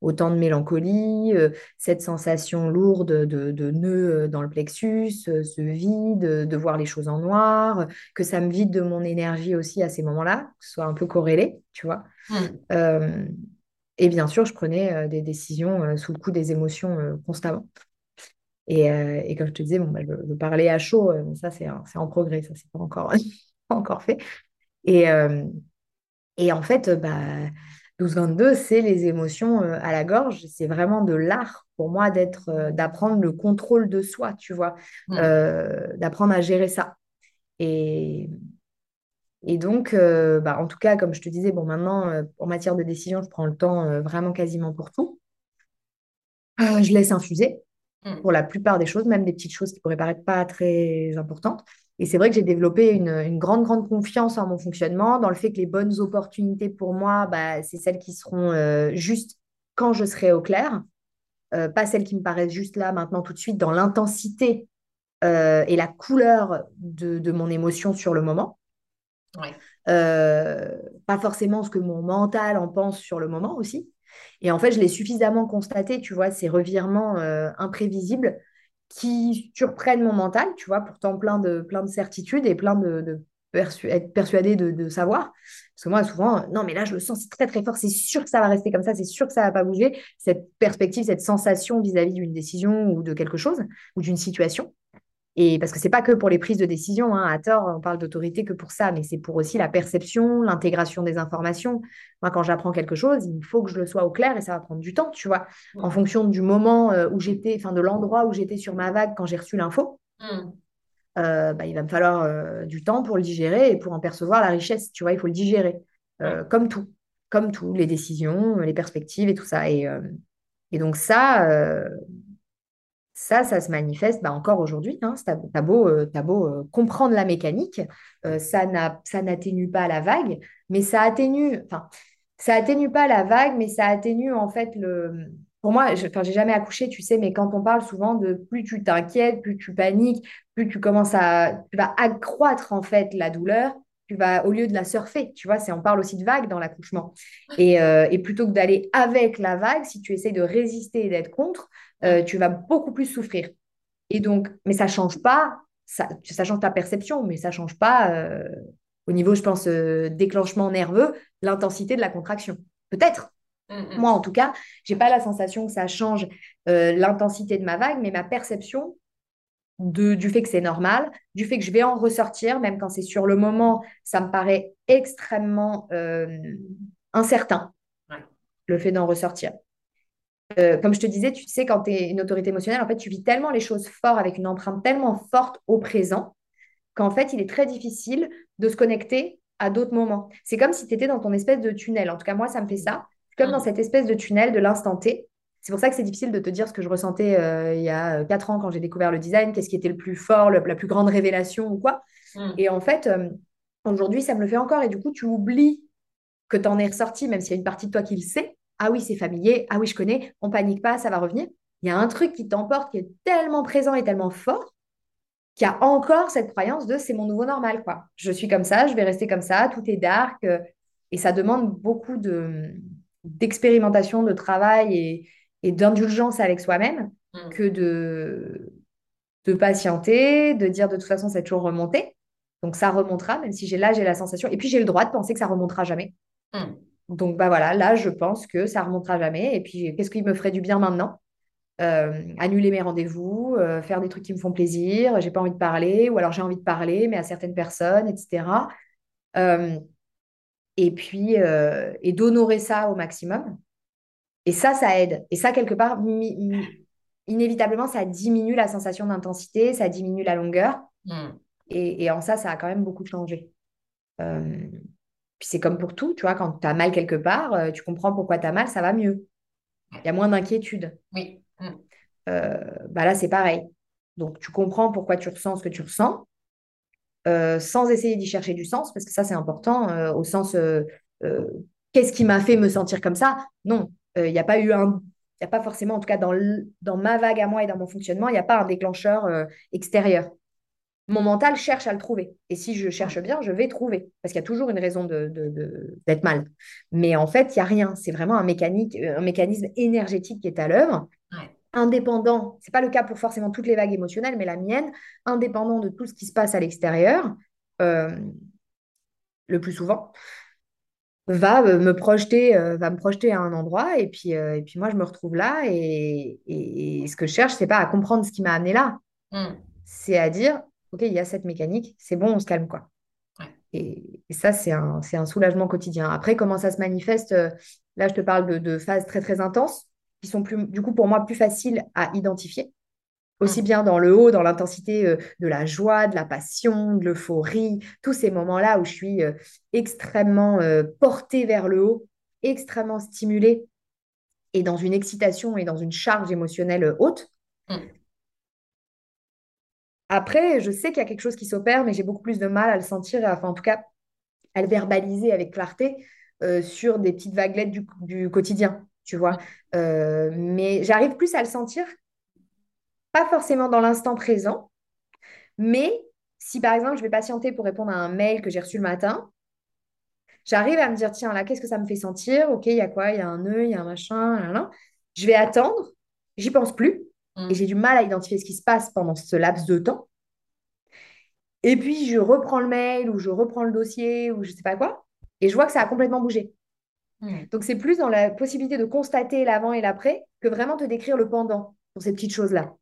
autant de mélancolie, cette sensation lourde de, de nœuds dans le plexus, ce vide, de voir les choses en noir, que ça me vide de mon énergie aussi à ces moments-là, que ce soit un peu corrélé, tu vois. Mmh. et bien sûr, je prenais des décisions sous le coup des émotions constamment. Euh, et, comme je te disais, bon, bah, je, parlais à chaud, euh, ça c'est en progrès, ça c'est pas encore, encore fait. Et, euh, et en fait, bah, 12-22, c'est les émotions à la gorge. C'est vraiment de l'art pour moi d'être, d'apprendre le contrôle de soi, tu vois, mmh. d'apprendre à gérer ça. Et, et donc, bah, en tout cas, comme je te disais, bon, maintenant, en matière de décision, je prends le temps vraiment quasiment pour tout. je laisse infuser. Mm. pour la plupart des choses, même des petites choses qui pourraient paraître pas très importantes. Et c'est vrai que j'ai développé une, grande, grande confiance en mon fonctionnement, dans le fait que les bonnes opportunités pour moi, bah, c'est celles qui seront euh, juste quand je serai au clair, euh, pas celles qui me paraissent juste là, maintenant, tout de suite, dans l'intensité euh, et la couleur de, mon émotion sur le moment. pas forcément ce que mon mental en pense sur le moment aussi. Et en fait, je l'ai suffisamment constaté, tu vois, ces revirements euh, imprévisibles qui surprennent mon mental, tu vois, pourtant plein de, plein de certitudes et plein de, être persuadé de, savoir. Parce que moi, souvent, non, mais là, je le sens très, très fort, c'est sûr que ça va rester comme ça, c'est sûr que ça va pas bouger. Cette perspective, cette sensation vis-à-vis d'une décision ou de quelque chose, ou d'une situation. Et parce que c'est pas que pour les prises de décision, hein, à tort, on parle d'autorité que pour ça, mais c'est pour aussi la perception, l'intégration des informations. Moi, quand j'apprends quelque chose, il faut que je le sois au clair et ça va prendre du temps, tu vois, en fonction du moment euh, où j'étais, enfin de l'endroit où j'étais sur ma vague quand j'ai reçu l'info. Mmh. Euh, bah, il va me falloir euh, du temps pour le digérer et pour en percevoir la richesse, tu vois, il faut le digérer, comme tout, comme tout, les décisions, les perspectives et tout ça. Et, et donc ça, ça, ça se manifeste bah, encore aujourd'hui. Hein, tu as, beau, euh, beau euh, comprendre la mécanique, euh, ça n'atténue pas la vague, mais ça atténue, enfin, ça atténue pas la vague, mais ça atténue en fait le. Pour moi, je n'ai jamais accouché, tu sais, mais quand on parle souvent de plus tu t'inquiètes, plus tu paniques, plus tu commences à. Tu vas accroître en fait la douleur, tu vas, au lieu de la surfer, tu vois, c'est, on parle aussi de vague dans l'accouchement. Et, et plutôt que d'aller avec la vague, si tu essaies de résister et d'être contre, euh, tu vas beaucoup plus souffrir. Et donc, mais ça change pas, ça, ça change ta perception, mais ça change pas euh, au niveau, je pense, euh, déclenchement nerveux, l'intensité de la contraction. Peut-être. Moi, en tout cas, j'ai pas la sensation que ça change l'intensité de ma vague, mais ma perception de, du fait que c'est normal, du fait que je vais en ressortir, même quand c'est sur le moment, ça me paraît extrêmement incertain, le fait d'en ressortir. Euh, comme je te disais, tu sais, quand tu es une autorité émotionnelle, en fait, tu vis tellement les choses fort avec une empreinte tellement forte au présent qu'en fait, il est très difficile de se connecter à d'autres moments. C'est comme si tu étais dans ton espèce de tunnel. En tout cas, moi, ça me fait ça. Comme dans mm. cette espèce de tunnel de l'instant T. C'est pour ça que c'est difficile de te dire ce que je ressentais euh, il y a quatre ans quand j'ai découvert le design, qu'est-ce qui était le plus fort, la plus grande révélation ou quoi. Mm. Et en fait, euh, aujourd'hui, ça me le fait encore. Et du coup, tu oublies que tu en es ressorti, même s'il y a une partie de toi qui le sait. Ah oui, c'est familier. Ah oui, je connais. On panique pas, ça va revenir. Il y a un truc qui t'emporte qui est tellement présent et tellement fort qu'il y a encore cette croyance de c'est mon nouveau normal. quoi. Je suis comme ça, je vais rester comme ça, tout est dark. Euh, et ça demande beaucoup de, d'expérimentation, de travail et, d'indulgence avec soi-même mm. que de, de patienter, de dire de toute façon, c'est toujours remonté. Donc ça remontera, même si j'ai là, j'ai la sensation. Et puis j'ai le droit de penser que ça remontera jamais. Mm. Donc, bah voilà, là, je pense que ça remontera jamais. Et puis, qu'est-ce qui me ferait du bien maintenant? Euh, Annuler mes rendez-vous, euh, faire des trucs qui me font plaisir, j'ai pas envie de parler, ou alors j'ai envie de parler, mais à certaines personnes, etc. Euh, et puis, et d'honorer ça au maximum. Et ça, ça aide. Et ça, quelque part, inévitablement, ça diminue la sensation d'intensité, ça diminue la longueur. Hmm. Et, et, en ça, ça a quand même beaucoup changé. Puis c'est comme pour tout, tu vois, quand tu as mal quelque part, euh, tu comprends pourquoi tu as mal, ça va mieux. Il y a moins d'inquiétude. Oui. Mm. Euh, bah là, c'est pareil. Donc, tu comprends pourquoi tu ressens ce que tu ressens, euh, sans essayer d'y chercher du sens, parce que ça, c'est important, euh, au sens qu'est-ce qui m'a fait me sentir comme ça? Non, il n'y a pas eu un. Il n'y a pas forcément, en tout cas dans, dans ma vague à moi et dans mon fonctionnement, il n'y a pas un déclencheur extérieur. Mon mental cherche à le trouver. Et si je cherche bien, je vais trouver. Parce qu'il y a toujours une raison de, de- de- d'être mal. Mais en fait, il n'y a rien. C'est vraiment un, mécanique, un mécanisme énergétique qui est à l'œuvre Ouais. indépendant, c'est pas le cas pour forcément toutes les vagues émotionnelles, mais la mienne, indépendant de tout ce qui se passe à l'extérieur, euh, le plus souvent, va euh, me projeter, euh, va me projeter à un endroit, et puis, euh, et puis moi, je me retrouve là, et, et- et ce que je cherche, c'est pas à comprendre ce qui m'a amené là, Mm. c'est à dire, OK, il y a cette mécanique, c'est bon, on se calme, quoi. Et, et ça, c'est un, soulagement quotidien. Après, comment ça se manifeste? euh, Là, je te parle de, de phases très, très intenses, qui sont plus, du coup, pour moi, plus faciles à identifier. Aussi Mm. bien dans le haut, dans l'intensité euh, de la joie, de la passion, de l'euphorie, tous ces moments-là où je suis euh, extrêmement portée vers le haut, extrêmement stimulée et dans une excitation et dans une charge émotionnelle haute. Après, je sais qu'il y a quelque chose qui s'opère, mais j'ai beaucoup plus de mal à le sentir, enfin en tout cas à le verbaliser avec clarté euh, sur des petites vaguelettes du, du quotidien, tu vois. Euh, mais j'arrive plus à le sentir, pas forcément dans l'instant présent, mais si par exemple je vais patienter pour répondre à un mail que j'ai reçu le matin, j'arrive à me dire, tiens, là, qu'est-ce que ça me fait sentir? Ok, il y a quoi? Il y a un nœud, il y a un machin, là, là. Je vais attendre, j'y pense plus, Et j'ai du mal à identifier ce qui se passe pendant ce laps de temps. Et puis, je reprends le mail ou je reprends le dossier ou je sais pas quoi, et je vois que ça a complètement bougé. Mm. Donc, c'est plus dans la possibilité de constater l'avant et l'après que vraiment te décrire le pendant pour ces petites choses-là.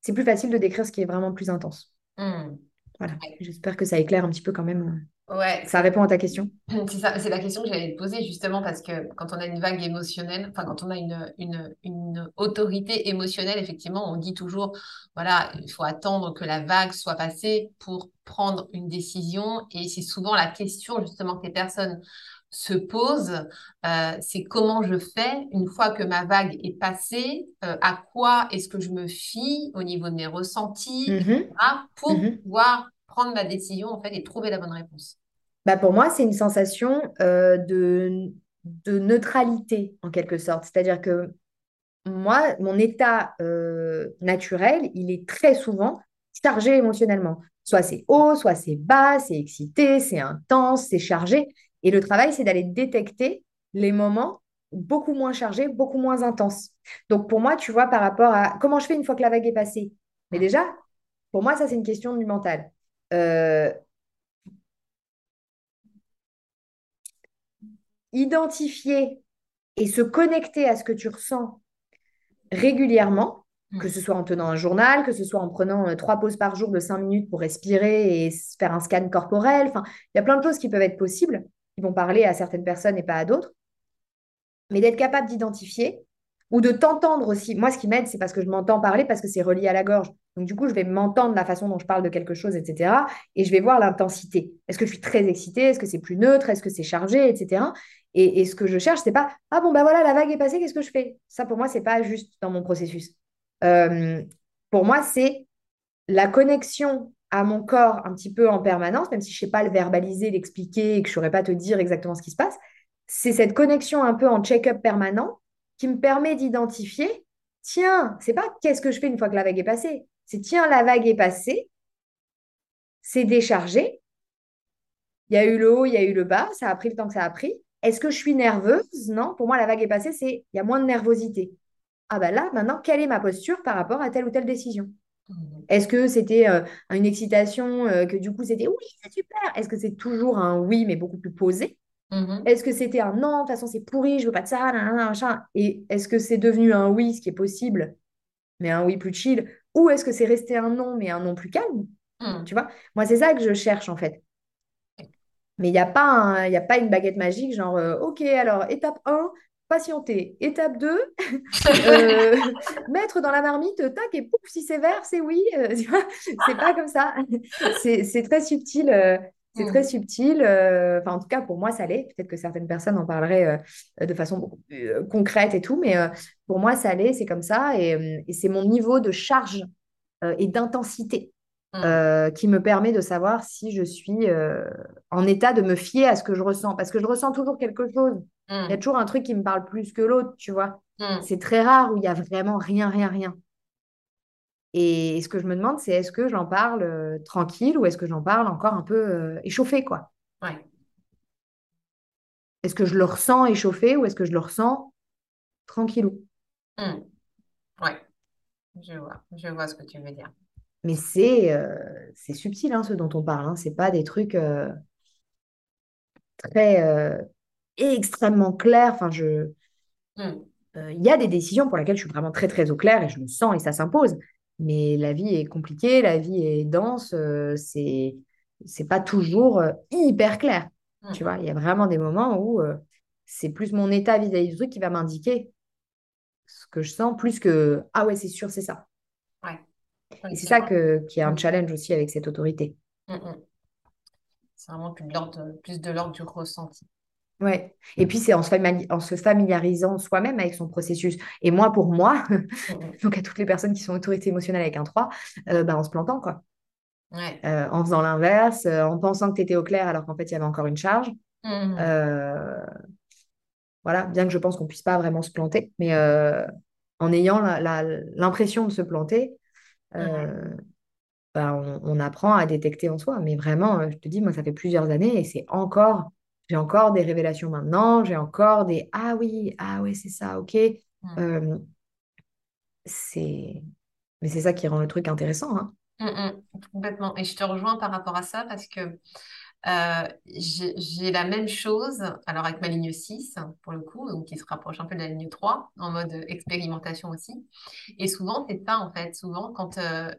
C'est plus facile de décrire ce qui est vraiment plus intense. Mm. Voilà. J'espère que ça éclaire un petit peu quand même. Ouais, Ça répond à ta question? C'est ça, c'est la question que j'allais te poser justement parce que quand on a une vague émotionnelle, enfin quand on a une, une, une autorité émotionnelle, effectivement, on dit toujours, voilà, il faut attendre que la vague soit passée pour prendre une décision. Et c'est souvent la question justement que les personnes se posent, euh, c'est comment je fais une fois que ma vague est passée, euh, à quoi est-ce que je me fie au niveau de mes ressentis, Mhm. etc., pour Mhm. pouvoir prendre ma décision en fait et trouver la bonne réponse. Bah pour moi, c'est une sensation euh, de, de neutralité, en quelque sorte. C'est-à-dire que moi, mon état euh, naturel, il est très souvent chargé émotionnellement. Soit c'est haut, soit c'est bas, c'est excité, c'est intense, c'est chargé. Et le travail, c'est d'aller détecter les moments beaucoup moins chargés, beaucoup moins intenses. Donc pour moi, tu vois, par rapport à comment je fais une fois que la vague est passée. Mais déjà, pour moi, ça, c'est une question du mental. Euh, identifier et se connecter à ce que tu ressens régulièrement, que ce soit en tenant un journal, que ce soit en prenant euh, trois pauses par jour de cinq minutes pour respirer et faire un scan corporel. Enfin, il y a plein de choses qui peuvent être possibles, qui vont parler à certaines personnes et pas à d'autres. Mais d'être capable d'identifier ou de t'entendre aussi. Moi, ce qui m'aide, c'est parce que je m'entends parler, parce que c'est relié à la gorge. Donc, du coup, je vais m'entendre la façon dont je parle de quelque chose, etc. Et je vais voir l'intensité. Est-ce que je suis très excitée? Est-ce que c'est plus neutre? Est-ce que c'est chargé, etc. Et, ce que je cherche, c'est pas ah bon, bah voilà, la vague est passée, qu'est-ce que je fais? Ça, pour moi, c'est pas juste dans mon processus. Euh, pour moi, c'est la connexion à mon corps un petit peu en permanence, même si je sais pas le verbaliser, l'expliquer et que je saurais pas te dire exactement ce qui se passe. C'est cette connexion un peu en check-up permanent qui me permet d'identifier, tiens, c'est pas qu'est-ce que je fais une fois que la vague est passée, c'est tiens, la vague est passée, c'est déchargé, il y a eu le haut, il y a eu le bas, ça a pris le temps que ça a pris. Est-ce que je suis nerveuse? Non, pour moi, la vague est passée, c'est il y a moins de nervosité. Ah ben là, maintenant, quelle est ma posture par rapport à telle ou telle décision? Est-ce que c'était euh, une excitation euh, que du coup c'était oui, c'est super? Est-ce que c'est toujours un oui, mais beaucoup plus posé? Mhm. Est-ce que c'était un non, de toute façon c'est pourri, je veux pas de ça, nanana, machin. Et est-ce que c'est devenu un oui, ce qui est possible, mais un oui plus chill? Ou est-ce que c'est resté un non, mais un non plus calme? Mm. Tu vois? Moi, c'est ça que je cherche en fait. Mais il n'y a pas un- il y a pas une baguette magique, genre, euh, ok, alors étape 1, patienter. Étape 2, euh, mettre dans la marmite, tac, et pouf, si c'est vert, c'est oui. euh, c'est pas comme ça. C'est très subtil. C'est très subtil. euh, Enfin, en tout cas, pour moi, ça l'est. Peut-être que certaines personnes en parleraient euh, de façon beaucoup plus euh, concrète et tout, mais euh, pour moi, ça l'est. C'est comme ça. Et, et c'est mon niveau de charge et d'intensité Mm. qui me permet de savoir si je suis en état de me fier à ce que je ressens. Parce que je ressens toujours quelque chose. Il y a Mm. toujours un truc qui me parle plus que l'autre, tu vois. Mm. C'est très rare où il y a vraiment rien, rien, rien. Et ce que je me demande, c'est est-ce que j'en parle euh, tranquille ou est-ce que j'en parle encore un peu euh, échauffé, quoi? Ouais. Est-ce que je le ressens échauffé ou est-ce que je le ressens tranquillou? Mm. Ouais. Je vois. Je vois ce que tu veux dire. Mais c'est euh, c'est subtil, hein, ce dont on parle. Hein. C'est pas des trucs euh, très extrêmement clairs. Enfin, je, Mm. euh, il y a des décisions pour lesquelles je suis vraiment très, très au clair et je le sens et ça s'impose. Mais la vie est compliquée, la vie est dense, euh, c'est c'est pas toujours euh, hyper clair. Tu Mm. vois, il y a vraiment des moments où euh, c'est plus mon état vis-à-vis du truc qui va m'indiquer ce que je sens, plus que ah ouais, c'est sûr, c'est ça. Ouais. Et c'est ça que, qui est un Mm. challenge aussi avec cette autorité. Mm, mm. C'est vraiment plus de l'ordre, plus de l'ordre du ressenti. Ouais. Et puis c'est en se famili- en se familiarisant soi-même avec son processus. Et moi, pour moi, donc à toutes les personnes qui sont autorité émotionnelle avec un 3, euh, bah, en se plantant, quoi. Ouais. Euh, en faisant l'inverse, euh, en pensant que tu étais au clair alors qu'en fait, il y avait encore une charge. Mm. Euh, voilà, bien que je pense qu'on puisse pas vraiment se planter, mais en ayant l'impression de se planter, bah, on, on apprend à détecter en soi. Mais vraiment, je te dis, moi, ça fait plusieurs années et c'est encore, j'ai encore des révélations maintenant, j'ai encore des ah oui, ah oui, c'est ça, ok. Mm. Euh, c'est, mais c'est ça qui rend le truc intéressant, hein. Mm, mm. Complètement. Et je te rejoins par rapport à ça parce que Euh, j'ai la même chose, alors avec ma ligne 6, pour le coup, donc qui se rapproche un peu de la ligne 3, en mode expérimentation aussi. Et souvent, c'est ça, en fait. Souvent, quand euh,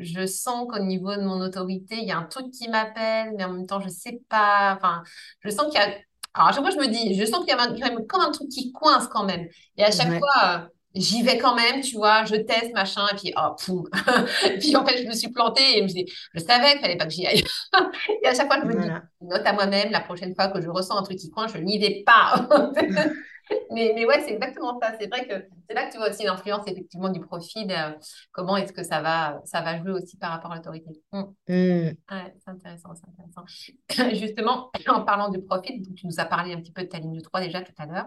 je sens qu'au niveau de mon autorité, il y a un truc qui m'appelle, mais en même temps, je sais pas. Enfin, je sens qu'il y a. Alors, à chaque fois, je me dis, je sens qu'il y a a comme un truc qui coince quand même. Et à chaque Ouais. fois, euh, j'y vais quand même, tu vois, je teste, machin, et puis, oh, poum. Et puis, en fait, je me suis plantée et je me dis, je savais qu'il fallait pas que j'y aille. Et à chaque fois, je me dis, note à moi-même, la prochaine fois que je ressens un truc qui coince, je n'y vais pas. Mais, mais ouais, c'est exactement ça. C'est vrai que c'est là que tu vois aussi l'influence effectivement du profil. euh, comment est-ce que ça va, ça va jouer aussi par rapport à l'autorité. Mm. Mm. Ouais, c'est intéressant, c'est intéressant. Justement, en parlant du profil, tu nous as parlé un petit peu de ta ligne 3 déjà tout à l'heure.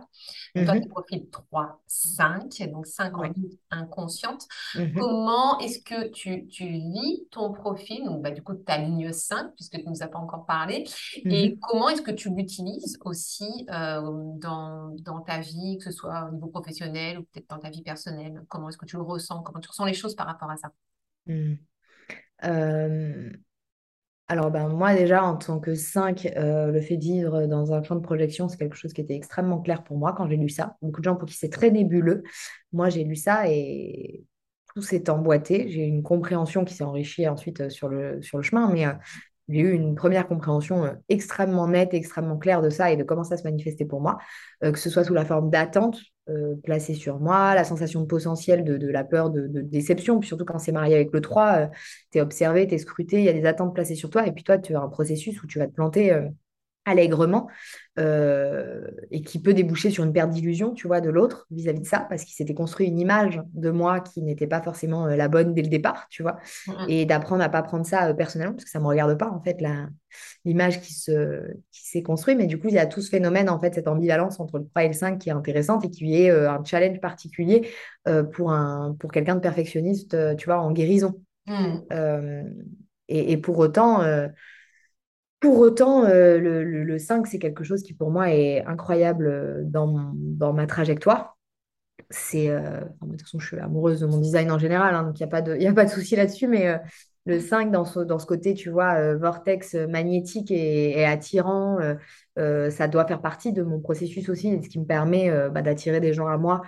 Donc toi, tu profil 3, 5, donc 5 en ligne inconsciente. Mhm. Comment est-ce que tu, tu vis ton profil, donc bah, du coup ta ligne 5, puisque tu ne nous as pas encore parlé, et comment est-ce que tu l'utilises aussi euh, dans, dans ta vie, que ce soit au niveau professionnel ou peut-être dans ta vie personnelle? Comment est-ce que tu le ressens? Comment tu ressens les choses par rapport à ça? Mm. Euh, alors, ben, moi, déjà, en tant que 5, euh, le fait de vivre dans un champ de projection, c'est quelque chose qui était extrêmement clair pour moi quand j'ai lu ça. Beaucoup de gens pour qui c'est très nébuleux. Moi, j'ai lu ça et tout s'est emboîté. J'ai une compréhension qui s'est enrichie ensuite euh, sur le, sur le chemin, mais euh, j'ai eu une première compréhension euh, extrêmement nette, extrêmement claire de ça et de comment ça se manifestait pour moi, euh, que ce soit sous la forme d'attente euh, placée sur moi, la sensation de potentiel de, la peur de, déception, puis surtout quand c'est marié avec le 3, tu es observé, tu es scruté, il y a des attentes placées sur toi, et puis toi, tu as un processus où tu vas te planter allègrement euh, et qui peut déboucher sur une perte d'illusion, tu vois, de l'autre vis-à-vis de ça, parce qu'il s'était construit une image de moi qui n'était pas forcément euh, la bonne dès le départ, tu vois, et d'apprendre à pas prendre ça euh, personnellement, parce que ça me regarde pas, en fait, la, l'image qui se, qui s'est construite, mais du coup, il y a tout ce phénomène, en fait, cette ambivalence entre le 3 et le 5 qui est intéressante et qui est euh, un challenge particulier euh, pour un, pour quelqu'un de perfectionniste, tu vois, en guérison. Mm. Et, et pour autant, pour autant euh, le, le- le 5, c'est quelque chose qui pour moi est incroyable euh, dans, dans ma trajectoire. C'est, euh, de toute façon, je suis amoureuse de mon design en général, hein, donc il n'y a pas de, a pas de souci là-dessus, mais le 5 dans ce, dans ce côté, tu vois, vortex magnétique et, attirant, ça doit faire partie de mon processus aussi, ce qui me permet bah, d'attirer des gens à moi.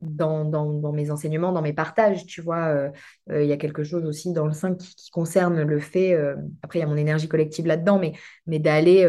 Dans, dans, dans mes enseignements, dans mes partages, tu vois, euh, euh, il y a quelque chose aussi dans le 5 qui, qui concerne le fait, euh, après il y a mon énergie collective là-dedans, mais, mais d'aller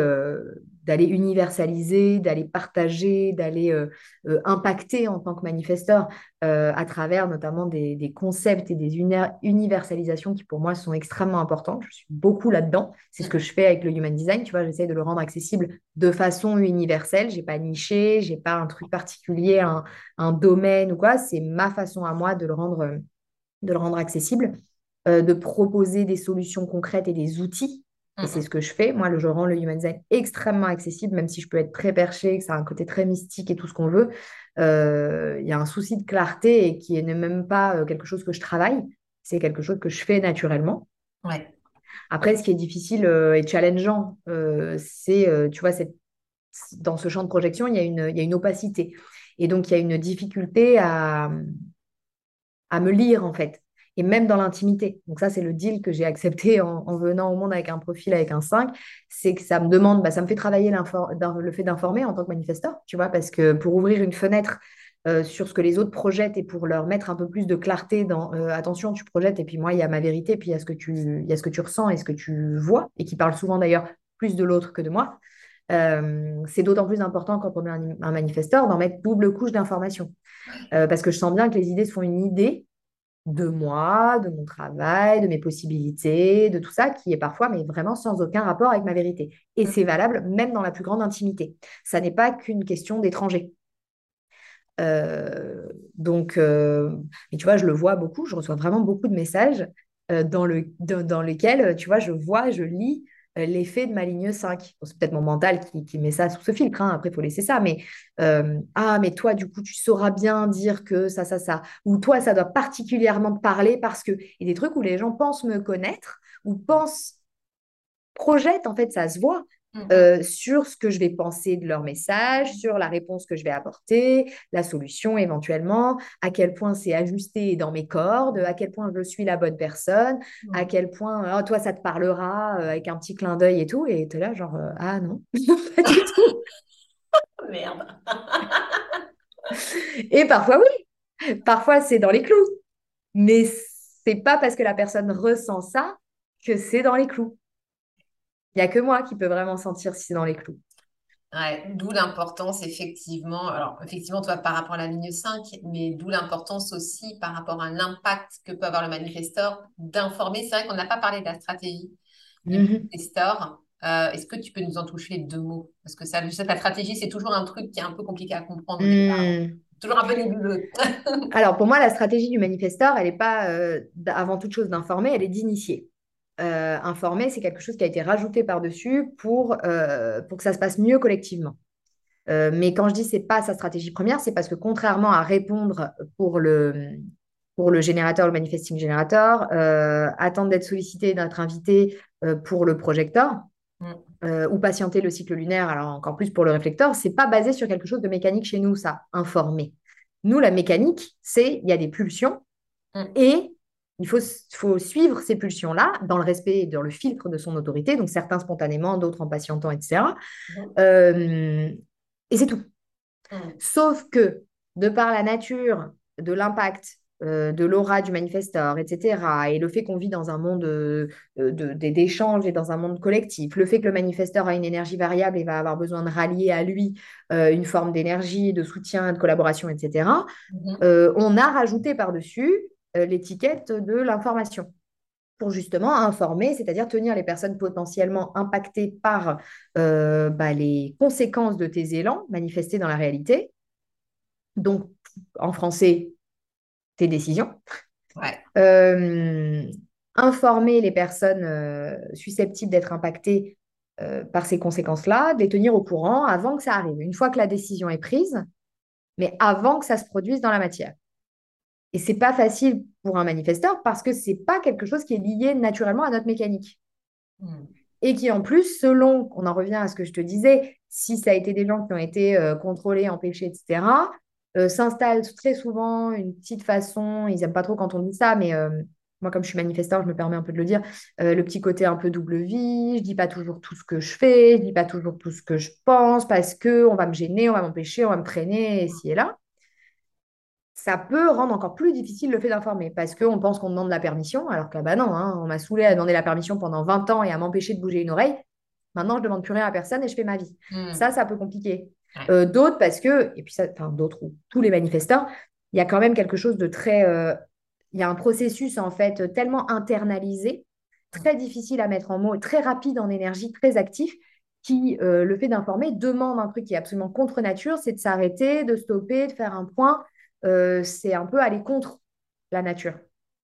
d'aller universaliser, d'aller partager, d'aller euh, euh, impacter en tant que manifesteur euh, à travers notamment des, concepts et des universalisations qui pour moi sont extrêmement importantes. Je suis beaucoup là-dedans. C'est ce que je fais avec le Human Design. Tu vois, j'essaie de le rendre accessible de façon universelle. J'ai pas niché, j'ai pas un truc particulier, un, un domaine ou quoi. C'est ma façon à moi de le rendre, de le rendre accessible, de proposer des solutions concrètes et des outils et c'est ce que je fais. Moi, je rends le human design extrêmement accessible, même si je peux être très perché, que ça a un côté très mystique et tout ce qu'on veut. Euh, il y a un souci de clarté et qui n'est même pas euh, quelque chose que je travaille. C'est quelque chose que je fais naturellement. Ouais. Après, ce qui est difficile euh, et challengeant, c'est, tu vois, dans ce champ de projection, il y, a une, y a une opacité. Et donc, il y a une difficulté à, à me lire, en fait et même dans l'intimité. Donc ça, c'est le deal que j'ai accepté en, venant au monde avec un profil avec un 5, c'est que ça me demande, bah, ça me fait travailler le fait d'informer en tant que manifesteur, tu vois, parce que pour ouvrir une fenêtre euh, sur ce que les autres projettent et pour leur mettre un peu plus de clarté dans euh, attention, tu projettes et puis moi, il y a ma vérité, puis il y a ce que tu, il y a ce que tu ressens et ce que tu vois, et qui parle souvent d'ailleurs plus de l'autre que de moi. Euh, c'est d'autant plus important quand on est un, un manifesteur d'en mettre double couche d'information. parce que je sens bien que les idées se font une idée de moi, de mon travail, de mes possibilités, de tout ça, qui est parfois, mais vraiment sans aucun rapport avec ma vérité. Et c'est valable même dans la plus grande intimité. Ça n'est pas qu'une question d'étranger. Euh, donc, euh, mais tu vois, je le vois beaucoup, je reçois vraiment beaucoup de messages euh, dans, le, dans lesquels, tu vois, je vois, je lis l'effet de ma ligne 5. c'est peut-être mon mental qui, met ça sous ce filtre, hein. après il faut laisser ça, mais euh, ah, mais toi, du coup, tu sauras bien dire que ça, ça, ça, ou toi, ça doit particulièrement parler parce que, et des trucs où les gens pensent me connaître, ou pensent, projettent, en fait, ça se voit. Euh, sur ce que je vais penser de leur message, sur la réponse que je vais apporter, la solution éventuellement, à quel point c'est ajusté dans mes cordes, à quel point je suis la bonne personne, à mmh. quel point oh, toi ça te parlera euh, avec un petit clin d'œil et tout. Et tu es là, genre, euh, ah non, pas du tout. Merde. et parfois, oui, parfois c'est dans les clous. Mais c'est pas parce que la personne ressent ça que c'est dans les clous. Il n'y a que moi qui peux vraiment sentir si c'est dans les clous. Ouais, d'où l'importance, effectivement. Alors, effectivement, toi, par rapport à la ligne 5, mais d'où l'importance aussi par rapport à l'impact que peut avoir le manifesteur d'informer. C'est vrai qu'on n'a pas parlé de la stratégie du mhm. manifesteur. Euh, est-ce que tu peux nous en toucher deux mots? Parce que ça, je sais, la stratégie, c'est toujours un truc qui est un peu compliqué à comprendre. Hmm. Toujours un peu nébuleux. Alors, pour moi, la stratégie du manifesteur, elle n'est pas euh, avant toute chose d'informer, elle est d'initier. Euh, informer, c'est quelque chose qui a été rajouté par-dessus pour, euh, pour que ça se passe mieux collectivement. Euh, mais quand je dis c'est pas sa stratégie première, c'est parce que contrairement à répondre pour le, pour le générateur, le manifesting générateur, attendre d'être sollicité, d'être invité pour le projecteur, mm. ou patienter le cycle lunaire, alors encore plus pour le réflecteur, c'est pas basé sur quelque chose de mécanique chez nous, ça, informer. Nous, la mécanique, c'est il y a des pulsions mm. et il faut, suivre ces pulsions-là dans le respect et dans le filtre de son autorité, donc certains spontanément, d'autres en patientant, etc. Euh, et c'est tout. Sauf que, de par la nature de l'impact euh, de l'aura du manifesteur, etc., et le fait qu'on vit dans un monde euh, d'échange et dans un monde collectif, le fait que le manifesteur a une énergie variable et va avoir besoin de rallier à lui une forme d'énergie, de soutien, de collaboration, etc., mm-hmm. on a rajouté par-dessus euh, l'étiquette de l'information pour justement informer, c'est-à-dire tenir les personnes potentiellement impactées par euh, bah, les conséquences de tes élans manifestés dans la réalité. Donc, en français, tes décisions. Euh, informer les personnes susceptibles d'être impactées par ces conséquences-là, de les tenir au courant avant que ça arrive, une fois que la décision est prise, mais avant que ça se produise dans la matière. Et c'est pas facile pour un manifesteur parce que c'est pas quelque chose qui est lié naturellement à notre mécanique. Hmm. Et qui en plus, selon, on en revient à ce que je te disais, si ça a été des gens qui ont été euh, contrôlés, empêchés, etc., euh, s'installe très souvent une petite façon, ils n'aiment pas trop quand on dit ça, mais euh, moi, comme je suis manifesteur, je me permets un peu de le dire, le petit côté un peu double vie, je dis pas toujours tout ce que je fais, je dis pas toujours tout ce que je pense, parce que on va me gêner, on va m'empêcher, on va me traîner, ici et là ça peut rendre encore plus difficile le fait d'informer parce qu'on pense qu'on demande la permission, alors que bah non, hein, on m'a saoulé à demander la permission pendant 20 ans et à m'empêcher de bouger une oreille. Maintenant, je demande plus rien à personne et je fais ma vie. Mm. Ça, ça peut compliquer. Ouais. Euh, d'autres, parce que, et puis ça, enfin, d'autres, ou tous les manifestants, il y a quand même quelque chose de très. euh, il y a un processus, en fait, tellement internalisé, très difficile à mettre en mots, très rapide en énergie, très actif, qui, euh, le fait d'informer, demande un truc qui est absolument contre nature, c'est de s'arrêter, de stopper, de faire un point. Euh, c'est un peu aller contre la nature.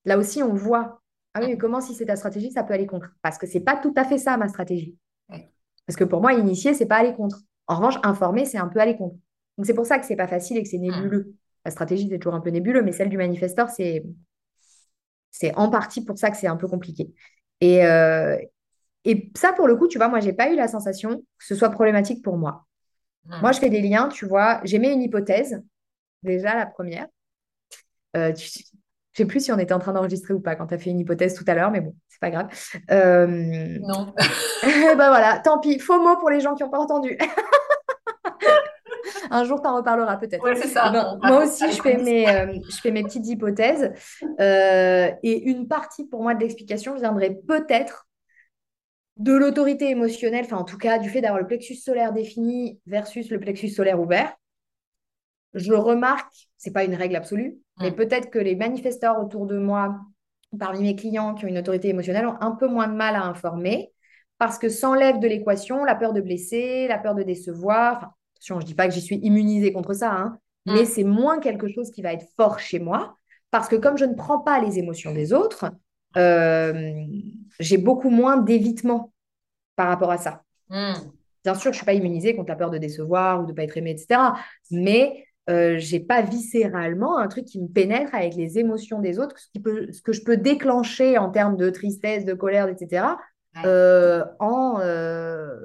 Là aussi, on voit. Ah oui, mais comment si c'est ta stratégie, ça peut aller contre? Parce que c'est pas tout à fait ça, ma stratégie. Parce que pour moi, initier, c'est pas aller contre. En revanche, informer, c'est un peu aller contre. Donc c'est pour ça que c'est pas facile et que c'est nébuleux. La stratégie, c'est toujours un peu nébuleux, mais celle du manifesteur, c'est c'est en partie pour ça que c'est un peu compliqué. Et, euh, et ça, pour le coup, tu vois, moi, j'ai pas eu la sensation que ce soit problématique pour moi. Mm. Moi, je fais des liens, tu vois. Mis une hypothèse, déjà la première. Euh, tu- Je sais plus si on était en train d'enregistrer ou pas quand tu as fait une hypothèse tout à l'heure, mais bon, c'est pas grave. Euh, Non. ben voilà, tant pis, faux mot pour les gens qui n'ont pas entendu. Un jour, tu en reparleras peut-être. Ouais, c'est ça. Ben, moi aussi, je fais mes, euh, je fais mes petites hypothèses. Euh, et une partie pour moi de l'explication viendrait peut-être de l'autorité émotionnelle, enfin en tout cas du fait d'avoir le plexus solaire défini versus le plexus solaire ouvert. Je remarque, c'est pas une règle absolue, mais Mm. peut-être que les manifesteurs autour de moi, parmi mes clients qui ont une autorité émotionnelle, ont un peu moins de mal à informer parce que s'enlève de l'équation la peur de blesser, la peur de décevoir. Enfin, attention, je dis pas que j'y suis immunisée contre ça, hein, mais Mm. c'est moins quelque chose qui va être fort chez moi parce que comme je ne prends pas les émotions des autres, euh, j'ai beaucoup moins d'évitement par rapport à ça. Mm. Bien sûr, je ne suis pas immunisée contre la peur de décevoir ou de ne pas être aimée, etc. Mais euh, je n'ai pas viscéralement un truc qui me pénètre avec les émotions des autres, ce, qui peut, ce que je peux déclencher en termes de tristesse, de colère, etc. Ouais. euh, en, euh,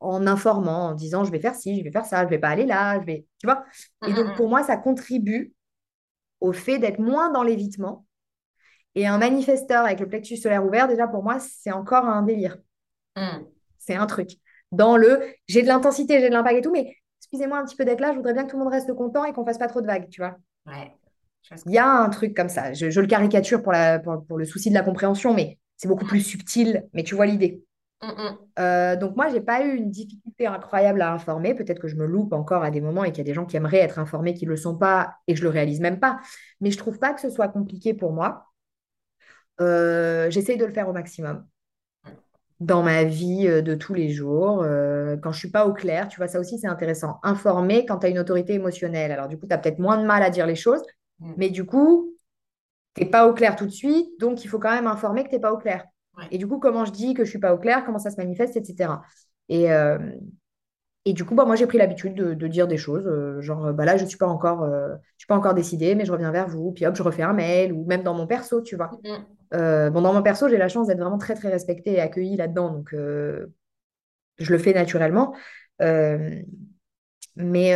en informant, en disant je vais faire ci, je vais faire ça, je vais pas aller là, je vais. Tu vois? Et Mm, donc, mm, pour moi, ça contribue au fait d'être moins dans l'évitement. Et un manifesteur avec le plexus solaire ouvert, déjà pour moi, c'est encore un délire. mm. C'est un truc. Dans le j'ai de l'intensité, j'ai de l'impact et tout, mais excusez-moi un petit peu d'être là, je voudrais bien que tout le monde reste content et qu'on fasse pas trop de vagues, tu vois. Ouais. Il y a un truc comme ça. Je, je le caricature pour, la, pour, pour le souci de la compréhension, mais c'est beaucoup plus subtil, mais tu vois l'idée. Mm, mm. Euh, donc moi, j'ai pas eu une difficulté incroyable à informer. Peut-être que je me loupe encore à des moments et qu'il y a des gens qui aimeraient être informés qui ne le sont pas et que je le réalise même pas. Mais je trouve pas que ce soit compliqué pour moi. Euh, j'essaye de le faire au maximum dans ma vie euh, de tous les jours. Euh, quand je suis pas au clair, tu vois, ça aussi c'est intéressant. Informer quand tu as une autorité émotionnelle. Alors du coup, tu as peut-être moins de mal à dire les choses, Mm. mais du coup, tu n'es pas au clair tout de suite, donc il faut quand même informer que tu n'es pas au clair. Ouais. Et du coup, comment je dis que je suis pas au clair, comment ça se manifeste, etc. Et, euh, et du coup, bah, moi, j'ai pris l'habitude de, de dire des choses, euh, genre, bah, là, je ne suis pas encore, euh, je suis pas encore décidée, mais je reviens vers vous. Puis hop, je refais un mail, ou même dans mon perso, tu vois. Mm. Euh, bon, dans mon perso, j'ai la chance d'être vraiment très, très respectée et accueillie là-dedans, donc je le fais naturellement. Mais,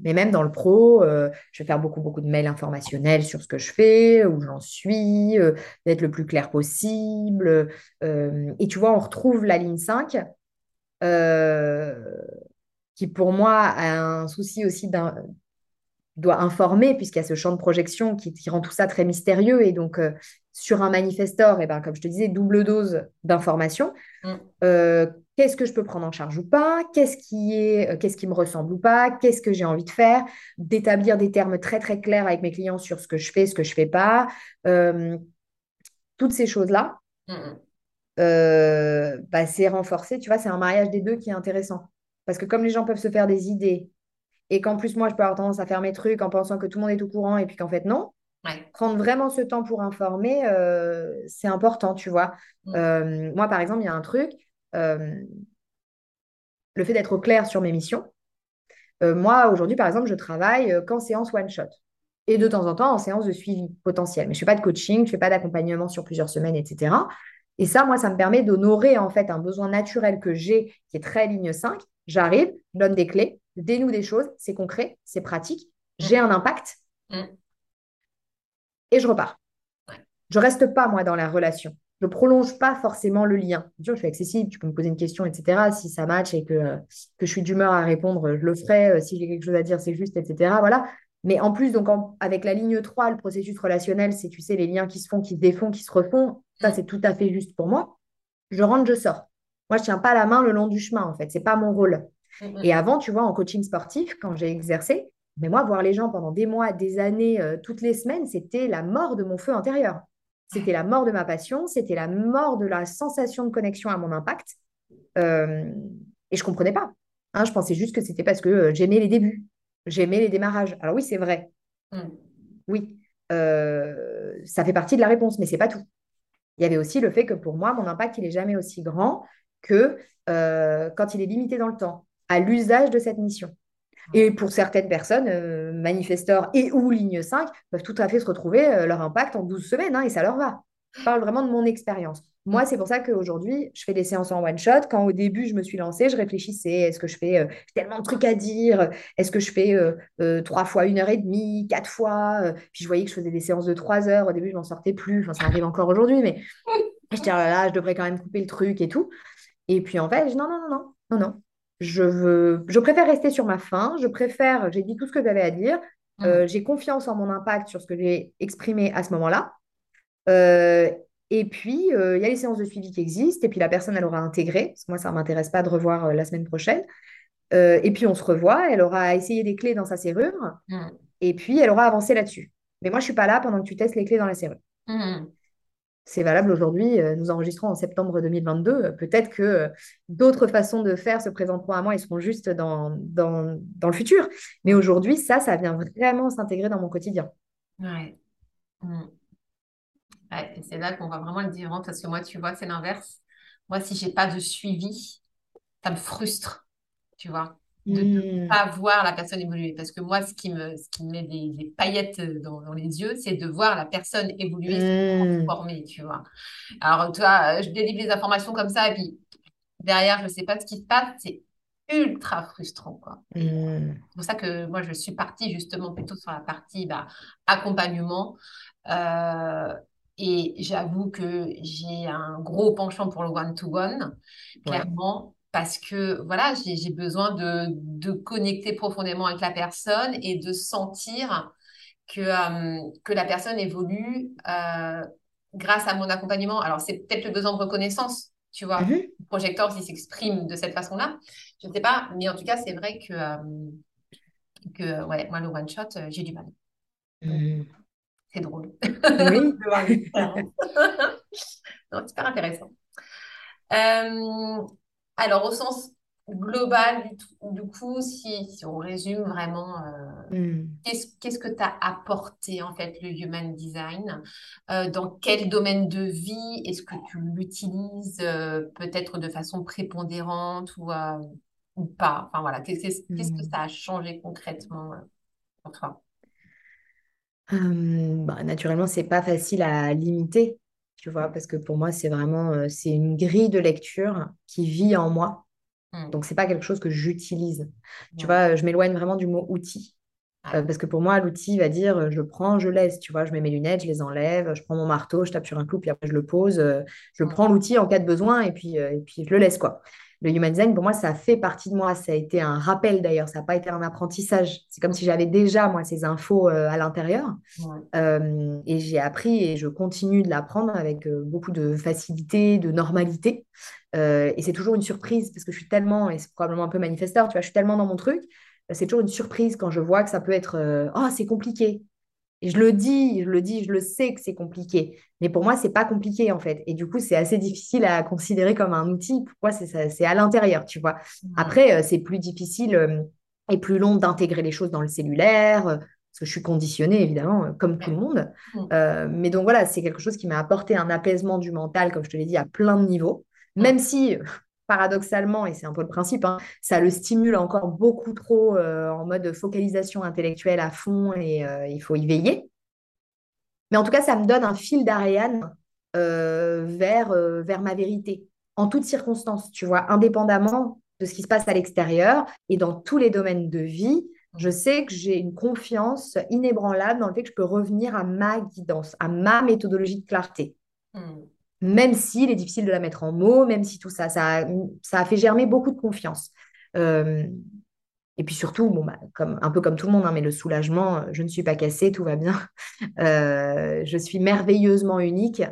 mais même dans le pro, je vais faire beaucoup, beaucoup de mails informationnels sur ce que je fais, où j'en suis, d'être le plus clair possible. Et tu vois, on retrouve la ligne 5, euh, qui pour moi a un souci aussi d'un doit informer, puisqu'il y a ce champ de projection qui, qui rend tout ça très mystérieux. Et donc, euh, sur un manifestor, et ben, comme je te disais, double dose d'information. Mm. Euh, qu'est-ce que je peux prendre en charge ou pas? Qu'est-ce qui est, euh, qu'est-ce qui me ressemble ou pas? Qu'est-ce que j'ai envie de faire? D'établir des termes très, très clairs avec mes clients sur ce que je fais, ce que je fais pas. Euh, toutes ces choses-là, Mm, mm. Euh, bah, c'est renforcé. Tu vois, c'est un mariage des deux qui est intéressant. Parce que comme les gens peuvent se faire des idées, et qu'en plus, moi, je peux avoir tendance à faire mes trucs en pensant que tout le monde est au courant, et puis qu'en fait, non. Ouais. Prendre vraiment ce temps pour informer, euh, c'est important, tu vois. Mm. Euh, moi, par exemple, il y a un truc, le fait d'être au clair sur mes missions. Moi, aujourd'hui, par exemple, je travaille qu'en séance one-shot. Et de temps en temps, en séance de suivi potentiel. Mais je ne fais pas de coaching, je ne fais pas d'accompagnement sur plusieurs semaines, etc. Et ça, moi, ça me permet d'honorer en fait un besoin naturel que j'ai, qui est très ligne 5. J'arrive, je donne des clés, je dénoue des choses, c'est concret, c'est pratique, j'ai un impact Mm. et je repars. Ouais. Je reste pas, moi, dans la relation. Je prolonge pas forcément le lien. Bien sûr, je suis accessible, tu peux me poser une question, etc. Si ça match et que, que je suis d'humeur à répondre, je le ferai. Euh, Si j'ai quelque chose à dire, c'est juste, etc. Voilà. Mais en plus, donc en- avec la ligne 3, le processus relationnel, c'est, tu sais, les liens qui se font, qui se défont, qui se refont. Ça, Mm. c'est tout à fait juste pour moi. Je rentre, je sors. Moi, je tiens pas la main le long du chemin, en fait. C'est pas mon rôle. Mm, Et avant, tu vois, en coaching sportif, quand j'ai exercé, mais moi, voir les gens pendant des mois, des années, euh, toutes les semaines, c'était la mort de mon feu intérieur. C'était la mort de ma passion, c'était la mort de la sensation de connexion à mon impact. Euh, et je comprenais pas. Hein, je pensais juste que c'était parce que euh, j'aimais les débuts, j'aimais les démarrages. Alors oui, c'est vrai. mm. Oui, ça fait partie de la réponse, mais c'est pas tout. Il y avait aussi le fait que pour moi, mon impact, il est jamais aussi grand que euh, quand il est limité dans le temps, à l'usage de cette mission. Et pour certaines personnes, euh, manifesteurs et ou ligne 5 peuvent tout à fait se retrouver euh, leur impact en 12 semaines hein, et ça leur va. Je parle vraiment de mon expérience. Moi, c'est pour ça qu'aujourd'hui, je fais des séances en one-shot. Quand au début, je me suis lancée, je réfléchissais, est-ce que je fais euh, tellement de trucs à dire Est-ce que je fais euh, euh, trois fois une heure et demie, quatre fois Puis je voyais que je faisais des séances de trois heures. Au début, je n'en sortais plus. Enfin, ça arrive encore aujourd'hui, mais je disais, oh là là, je devrais quand même couper le truc et tout. Et puis en fait, je dis, non, non, non, non, non, non. Je veux, je préfère rester sur ma faim. Je préfère, j'ai dit tout ce que j'avais à dire. Euh, j'ai confiance en mon impact sur ce que j'ai exprimé à ce moment-là. Euh, et puis, euh, il y a les séances de suivi qui existent. Et puis, la personne, elle aura intégré. Parce que moi, ça ne m'intéresse pas de revoir euh, la semaine prochaine. Euh, et puis, on se revoit. Elle aura essayé des clés dans sa serrure. Mm. Et puis, elle aura avancé là-dessus. Mais moi, je ne suis pas là pendant que tu testes les clés dans la serrure. Mm. C'est valable aujourd'hui. Nous enregistrons en septembre 2022. Euh, Peut-être que d'autres façons de faire se présenteront à moi et seront juste dans, dans, dans le futur. Mais aujourd'hui, ça, ça vient vraiment s'intégrer dans mon quotidien. Ouais. Mm. Ouais, et c'est là qu'on voit vraiment le différent parce que moi, tu vois, c'est l'inverse. Moi, si j'ai pas de suivi, ça me frustre, tu vois, de ne Hmm. pas voir la personne évoluer. Parce que moi, ce qui me, ce qui me met des, des paillettes dans, dans les yeux, c'est de voir la personne évoluer, se Hmm. transformer, tu vois. Alors, toi, je délivre les informations comme ça, et puis derrière, je sais pas ce qui se passe, c'est ultra frustrant, quoi. Hmm. c'est pour ça que moi, je suis partie justement plutôt sur la partie bah, accompagnement. Euh, et j'avoue que j'ai un gros penchant pour le one-to-one, clairement, parce que voilà, j'ai besoin de, de connecter profondément avec la personne et de sentir que, euh, que la personne évolue euh, grâce à mon accompagnement. Alors, c'est peut-être le besoin de reconnaissance, tu vois. Mhm. Le projecteur, s'il s'exprime de cette façon-là, je ne sais pas, mais en tout cas, c'est vrai que, euh, que ouais, moi, le one-shot, j'ai du mal. Hmm. C'est drôle. Oui. Non, super intéressant. Euh, alors, au sens global, du, du coup, si, si on résume vraiment, euh, Hmm. qu'est-ce, qu'est-ce que t'as apporté en fait le human design? Euh, dans quel domaine de vie est-ce que tu l'utilises peut-être de façon prépondérante ou, ou pas? Enfin voilà, qu'est-ce, qu'est-ce qu'est-ce que Hmm. ça a changé concrètement pour toi? Hum, bah, naturellement, c'est pas facile à limiter, tu vois, parce que pour moi, c'est vraiment, euh, c'est une grille de lecture qui vit en moi. Hmm. Donc, c'est pas quelque chose que j'utilise. Tu vois, je m'éloigne vraiment du mot outil. Euh, parce que pour moi, l'outil va dire je prends, je laisse. Tu vois, je mets mes lunettes, je les enlève, je prends mon marteau, je tape sur un clou, puis après je le pose. euh, je Hmm. prends l'outil en cas de besoin et puis, et puis je le laisse, quoi. Le human design, pour moi, ça fait partie de moi. Ça a été un rappel d'ailleurs, ça n'a pas été un apprentissage. C'est comme si j'avais déjà, moi, ces infos euh, à l'intérieur. Ouais. Euh, et j'ai appris et je continue de l'apprendre avec euh, beaucoup de facilité, de normalité. Et c'est toujours une surprise parce que je suis tellement, et c'est probablement un peu manifesteur, tu vois, je suis tellement dans mon truc. C'est toujours une surprise quand je vois que ça peut être Oh, c'est compliqué. Et je le dis, je le dis, je le sais que c'est compliqué. Mais pour moi, c'est pas compliqué en fait. Et du coup, c'est assez difficile à considérer comme un outil. Pourquoi c'est à l'intérieur, tu vois. Ouais. Après, euh, c'est plus difficile euh, et plus long d'intégrer les choses dans le cellulaire, euh, parce que je suis conditionnée, évidemment, comme tout le monde. Mm. Euh, mais donc voilà, c'est quelque chose qui m'a apporté un apaisement du mental, comme je te l'ai dit, à plein de niveaux. Même si, euh, paradoxalement, et c'est un peu le principe, hein, ça le stimule encore beaucoup trop euh, en mode focalisation intellectuelle à fond et euh, il faut y veiller. Mais en tout cas, ça me donne un fil d'Ariane euh, vers, vers ma vérité, en toutes circonstances, tu vois, indépendamment de ce qui se passe à l'extérieur et dans tous les domaines de vie. Je sais que j'ai une confiance inébranlable dans le fait que je peux revenir à ma guidance, à ma méthodologie de clarté. Mm. Même s'il est difficile de la mettre en mots, même si tout ça, ça a, ça a fait germer beaucoup de confiance. Euh, et puis surtout, bon, bah, comme, un peu comme tout le monde, hein, mais le soulagement, euh, je ne suis pas cassée, tout va bien. Euh, je suis merveilleusement unique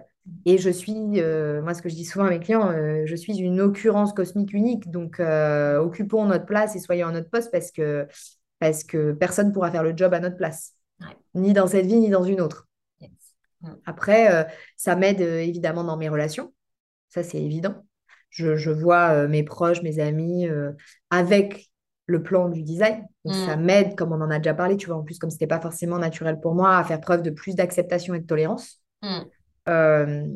Et je suis, euh, moi, ce que je dis souvent à mes clients, euh, je suis une occurrence cosmique unique. Donc, occupons notre place et soyons à notre poste parce que, parce que personne ne pourra faire le job à notre place, ni dans cette vie, ni dans une autre. Mm. Après, ça m'aide évidemment dans mes relations. Ça, c'est évident. Je, je vois mes proches, mes amis avec le plan du design. Donc, ça mm. m'aide, comme on en a déjà parlé, tu vois, en plus, comme ce n'était pas forcément naturel pour moi, à faire preuve de plus d'acceptation et de tolérance. Mm. Euh,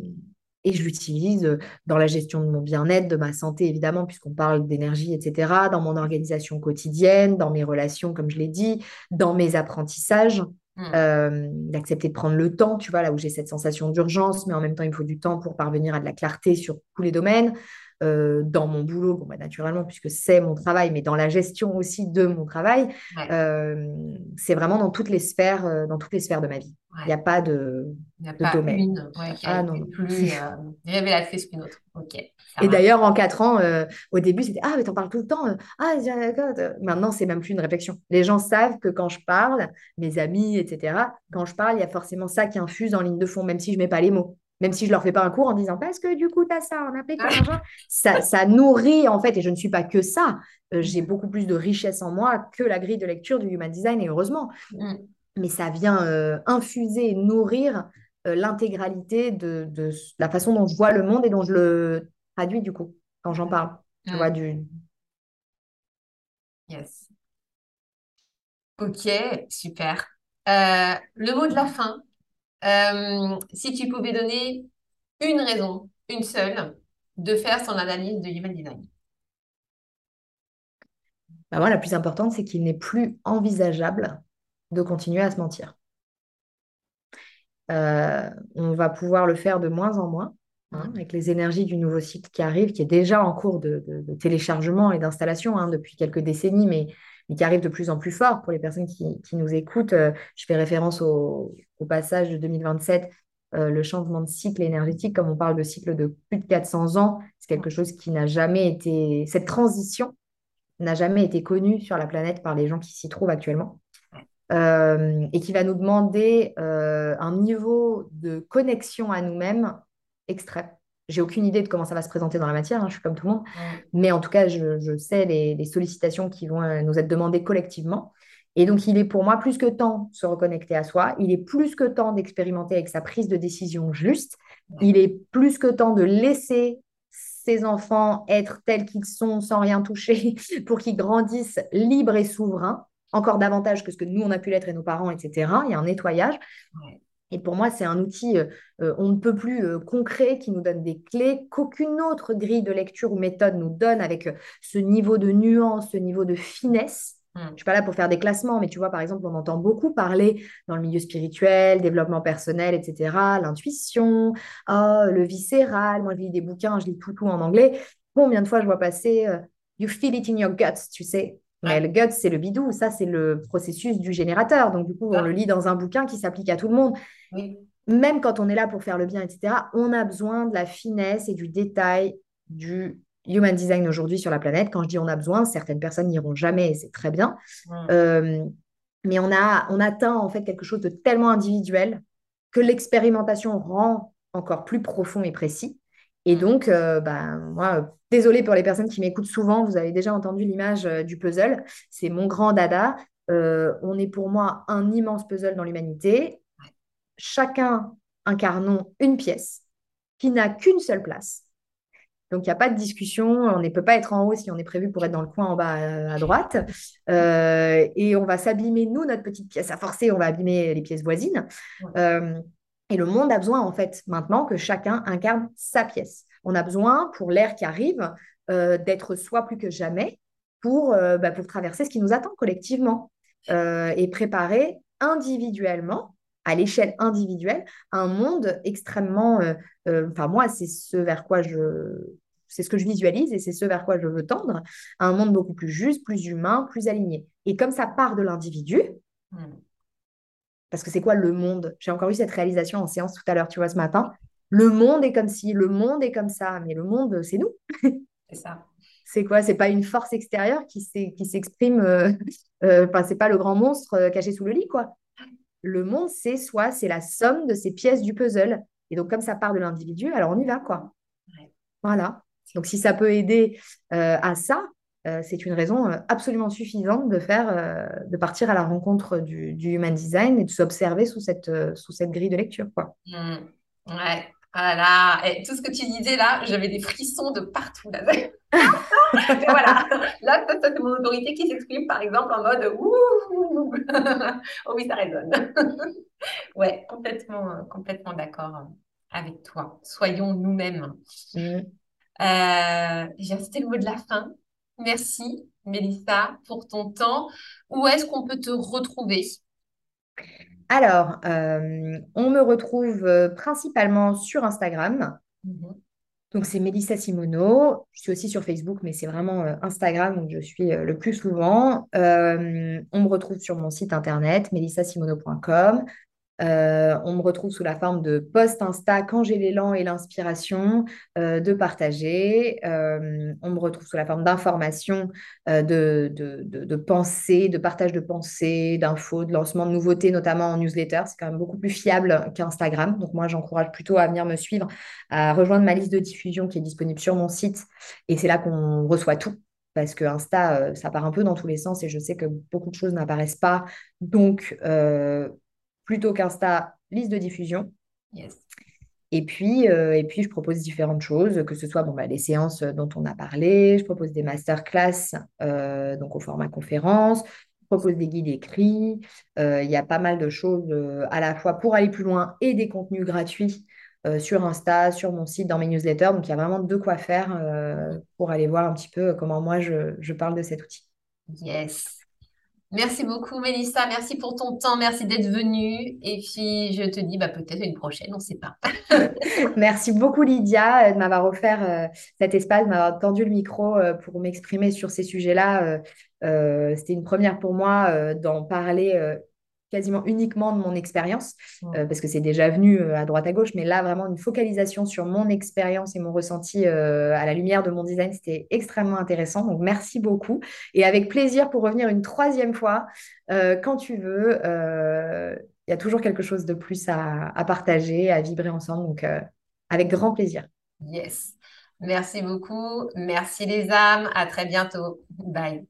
et je l'utilise dans la gestion de mon bien-être, de ma santé, évidemment, puisqu'on parle d'énergie, etc., dans mon organisation quotidienne, dans mes relations, comme je l'ai dit, dans mes apprentissages. Euh, d'accepter de prendre le temps, tu vois, là où j'ai cette sensation d'urgence, mais en même temps, il faut du temps pour parvenir à de la clarté sur tous les domaines. Euh, dans mon boulot, bon, bah, naturellement, puisque c'est mon travail, mais dans la gestion aussi de mon travail, euh, c'est vraiment dans toutes les sphères, euh, dans toutes les sphères de ma vie. Il n'y a pas de, Il a pas domaine. Une, qui ah, non, plus révélatrice qu'une autre. Et d'ailleurs, en quatre ans, au début, c'était Ah, mais t'en parles tout le temps. Ah, maintenant, c'est même plus une réflexion. Les gens savent que quand je parle, mes amis, etc., quand je parle, il y a forcément ça qui infuse en ligne de fond, même si je ne mets pas les mots même si je leur fais pas un cours en disant parce que du coup tu as ça, on a ah. ça, ça nourrit en fait, et je ne suis pas que ça, euh, j'ai beaucoup plus de richesse en moi que la grille de lecture du Human Design, et heureusement. Mm. Mais ça vient euh, infuser, nourrir euh, l'intégralité de, de, la façon dont je vois le monde et dont je le traduis du coup, quand j'en parle. Tu vois, du... Yes. Ok, super. le mot de la fin, euh, si tu pouvais donner une raison, une seule, de faire son analyse de Human Design. Bah moi, la plus importante, c'est qu'il n'est plus envisageable de continuer à se mentir. Euh, on va pouvoir le faire de moins en moins, hein, avec les énergies du nouveau site qui arrive, qui est déjà en cours de, téléchargement et d'installation hein, depuis quelques décennies, mais mais qui arrive de plus en plus fort pour les personnes qui, nous écoutent. Euh, je fais référence au, passage de 2027, euh, le changement de cycle énergétique, comme on parle de cycle de plus de 400 ans, c'est quelque chose qui n'a jamais été, cette transition n'a jamais été connue sur la planète par les gens qui s'y trouvent actuellement. Euh, et qui va nous demander un niveau de connexion à nous-mêmes extrême. J'ai aucune idée de comment ça va se présenter dans la matière, hein, je suis comme tout le monde. Mais en tout cas, je, sais les, sollicitations qui vont euh, nous être demandées collectivement. Et donc, il est pour moi plus que temps de se reconnecter à soi. Il est plus que temps d'expérimenter avec sa prise de décision juste. Il est plus que temps de laisser ses enfants être tels qu'ils sont sans rien toucher pour qu'ils grandissent libres et souverains, encore davantage que ce que nous, on a pu l'être et nos parents, etc. Il y a un nettoyage. Et pour moi, c'est un outil, euh, euh, on ne peut plus euh, concret, qui nous donne des clés qu'aucune autre grille de lecture ou méthode nous donne avec ce niveau de nuance, ce niveau de finesse. Hmm. Je ne suis pas là pour faire des classements, mais tu vois, par exemple, on entend beaucoup parler dans le milieu spirituel, développement personnel, etc., l'intuition, oh, le viscéral. Moi, je lis des bouquins, je lis tout, tout en anglais. Combien de fois je vois passer You feel it in your guts, tu sais. Mais le gut, c'est le bidou. Ça, c'est le processus du générateur. Donc, du coup, on ah. le lit dans un bouquin qui s'applique à tout le monde. Même quand on est là pour faire le bien, etc., on a besoin de la finesse et du détail du human design aujourd'hui sur la planète. Quand je dis on a besoin, certaines personnes n'iront jamais et c'est très bien. Euh, mais on a, on atteint en fait quelque chose de tellement individuel que l'expérimentation rend encore plus profond et précis. Et donc, euh, bah, moi, désolée pour les personnes qui m'écoutent souvent, vous avez déjà entendu l'image euh, du puzzle. C'est mon grand dada. Euh, on est pour moi un immense puzzle dans l'humanité. Chacun incarnons une pièce qui n'a qu'une seule place. Donc, il n'y a pas de discussion. On ne peut pas être en haut si on est prévu pour être dans le coin en bas à droite. et on va s'abîmer, nous, notre petite pièce à forcer, on va abîmer les pièces voisines. Et le monde a besoin, en fait, maintenant que chacun incarne sa pièce. On a besoin, pour l'ère qui arrive, euh, d'être soi plus que jamais pour, euh, bah, pour traverser ce qui nous attend collectivement euh, et préparer individuellement, à l'échelle individuelle, un monde extrêmement. Enfin, moi, c'est ce vers quoi je. C'est ce que je visualise et c'est ce vers quoi je veux tendre, un monde beaucoup plus juste, plus humain, plus aligné. Et comme ça part de l'individu, mmh. Parce que c'est quoi le monde? J'ai encore eu cette réalisation en séance tout à l'heure, tu vois, ce matin. Le monde est comme si, le monde est comme ça, mais le monde, c'est nous. c'est ça. C'est quoi? C'est pas une force extérieure qui s'exprime. Euh, euh, enfin, c'est pas le grand monstre euh, caché sous le lit, quoi. Le monde, c'est soi, c'est la somme de ces pièces du puzzle. Et donc, comme ça part de l'individu, alors on y va, quoi. Voilà. Donc, si ça peut aider à ça, c'est une raison absolument suffisante de faire, de partir à la rencontre du, human design et de s'observer sous cette, sous cette grille de lecture, quoi. Mmh. Ouais. Voilà, et tout ce que tu disais là, j'avais des frissons de partout. Là. voilà, là, c'est mon autorité qui s'exprime par exemple en mode ouh, oh oui, ça résonne. ouais, complètement, complètement d'accord avec toi. Soyons nous-mêmes. Mm. Euh, J'ai le mot de la fin. Merci, Mélissa, pour ton temps. Où est-ce qu'on peut te retrouver? Alors, euh, on me retrouve euh, principalement sur Instagram. Mhm. Donc, c'est Mélissa Simono. Je suis aussi sur Facebook, mais c'est vraiment euh, Instagram où je suis le plus souvent. on me retrouve sur mon site internet, melissasimono.com. Euh, on me retrouve sous la forme de post Insta quand j'ai l'élan et l'inspiration euh, de partager. Euh, on me retrouve sous la forme d'informations, de, de, pensées, de partage de pensées, d'infos, de lancement de nouveautés, notamment en newsletter. C'est quand même beaucoup plus fiable qu'Instagram. Donc moi, j'encourage plutôt à venir me suivre, à rejoindre ma liste de diffusion qui est disponible sur mon site. Et c'est là qu'on reçoit tout parce que Insta, ça part un peu dans tous les sens et je sais que beaucoup de choses n'apparaissent pas. Donc, plutôt qu'Insta, liste de diffusion. Et puis, euh, et puis, je propose différentes choses, que ce soit bon, bah, les séances dont on a parlé, je propose des masterclass euh, donc au format conférence, je propose des guides écrits. Euh, il y a pas mal de choses à la fois pour aller plus loin et des contenus gratuits sur Insta, sur mon site, dans mes newsletters. Donc, il y a vraiment de quoi faire pour aller voir un petit peu comment moi je, je parle de cet outil. Yes. Merci beaucoup, Mélissa. Merci pour ton temps. Merci d'être venue. Et puis, je te dis bah, peut-être une prochaine, on ne sait pas. Merci beaucoup, Lydia, euh, de m'avoir offert euh, cet espace, de m'avoir tendu le micro euh, pour m'exprimer sur ces sujets-là. C'était une première pour moi d'en parler quasiment uniquement de mon expérience, euh, parce que c'est déjà venu euh, à droite à gauche, mais là, vraiment une focalisation sur mon expérience et mon ressenti euh, à la lumière de mon design, c'était extrêmement intéressant. Donc, merci beaucoup. Et avec plaisir pour revenir une troisième fois, quand tu veux. Il y a toujours quelque chose de plus à, à partager, à vibrer ensemble. Donc, avec grand plaisir. Yes. Merci beaucoup. Merci les âmes. À très bientôt. Bye.